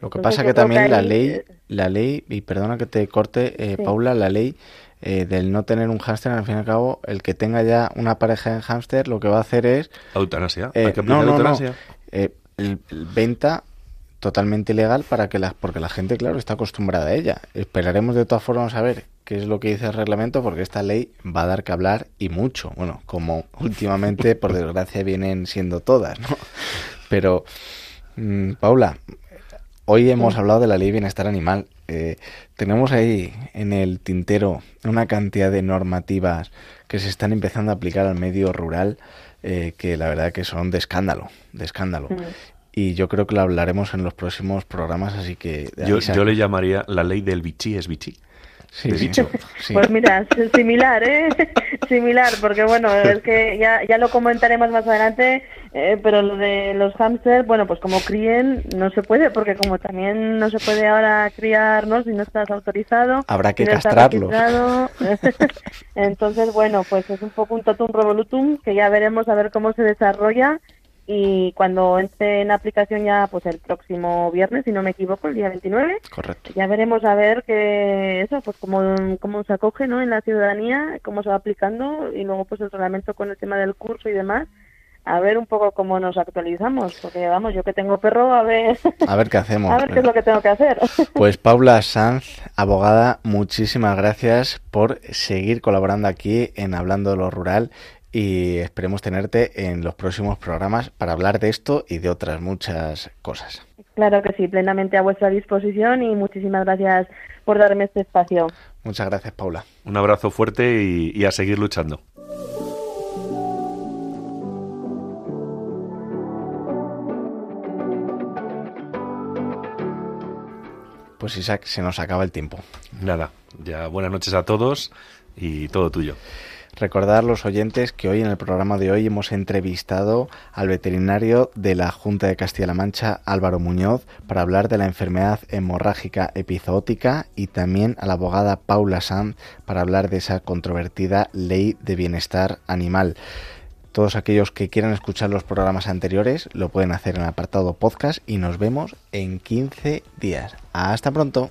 Lo que pasa que también la ley, eh, la ley, y perdona que te corte, Paula, la ley del no tener un hámster, al fin y al cabo, el que tenga ya una pareja de hámster, lo que va a hacer es... Eutanasia. Hay que no, no, eutanasia. Eh, venta totalmente ilegal para que la, porque la gente, claro, está acostumbrada a ella. Esperaremos de todas formas a ver qué es lo que dice el reglamento porque esta ley va a dar que hablar y mucho. Bueno, como *laughs* últimamente, por desgracia, vienen siendo todas, ¿no? Pero, mm, Paula, hoy hemos hablado de la ley de bienestar animal. Eh, tenemos ahí en el tintero una cantidad de normativas que se están empezando a aplicar al medio rural eh, que la verdad que son de escándalo, de escándalo. Mm. Y yo creo que lo hablaremos en los próximos programas, así que... Yo, yo, le llamaría la ley del bichí es bichí. Sí, sí, sí. *laughs* Pues mira, similar, ¿eh? *laughs* similar, porque bueno, es que ya, ya lo comentaremos más adelante, eh, pero lo de los hámsters, bueno, pues como críen no se puede, porque como también no se puede ahora criar, ¿no? Si no estás autorizado. Habrá que si no castrarlos. *laughs* Entonces, bueno, pues es un poco un totum revolutum que ya veremos a ver cómo se desarrolla y cuando entre en aplicación ya pues el próximo viernes, si no me equivoco, el día 29, Correcto. ya veremos a ver que eso, pues cómo, cómo se acoge ¿no? en la ciudadanía, cómo se va aplicando y luego pues el reglamento con el tema del curso y demás, a ver un poco cómo nos actualizamos, porque vamos, yo que tengo perro, a ver, A ver qué hacemos. *laughs* a ver qué es lo que tengo que hacer. *laughs* Pues Paula Sanz, abogada, muchísimas gracias por seguir colaborando aquí en Hablando de lo Rural y esperemos tenerte en los próximos programas para hablar de esto y de otras muchas cosas. claro que sí, plenamente a vuestra disposición y muchísimas gracias por darme este espacio. Muchas gracias, Paula. Un abrazo fuerte y, y a seguir luchando. Pues Isaac, se nos acaba el tiempo. Nada, ya buenas noches a todos y todo tuyo. Recordar los oyentes que hoy en el programa de hoy hemos entrevistado al veterinario de la Junta de Castilla-La Mancha, Álvaro Muñoz, para hablar de la enfermedad hemorrágica epizootica y también a la abogada Paula Sanz para hablar de esa controvertida ley de bienestar animal. Todos aquellos que quieran escuchar los programas anteriores lo pueden hacer en el apartado podcast y nos vemos en 15 días. Hasta pronto.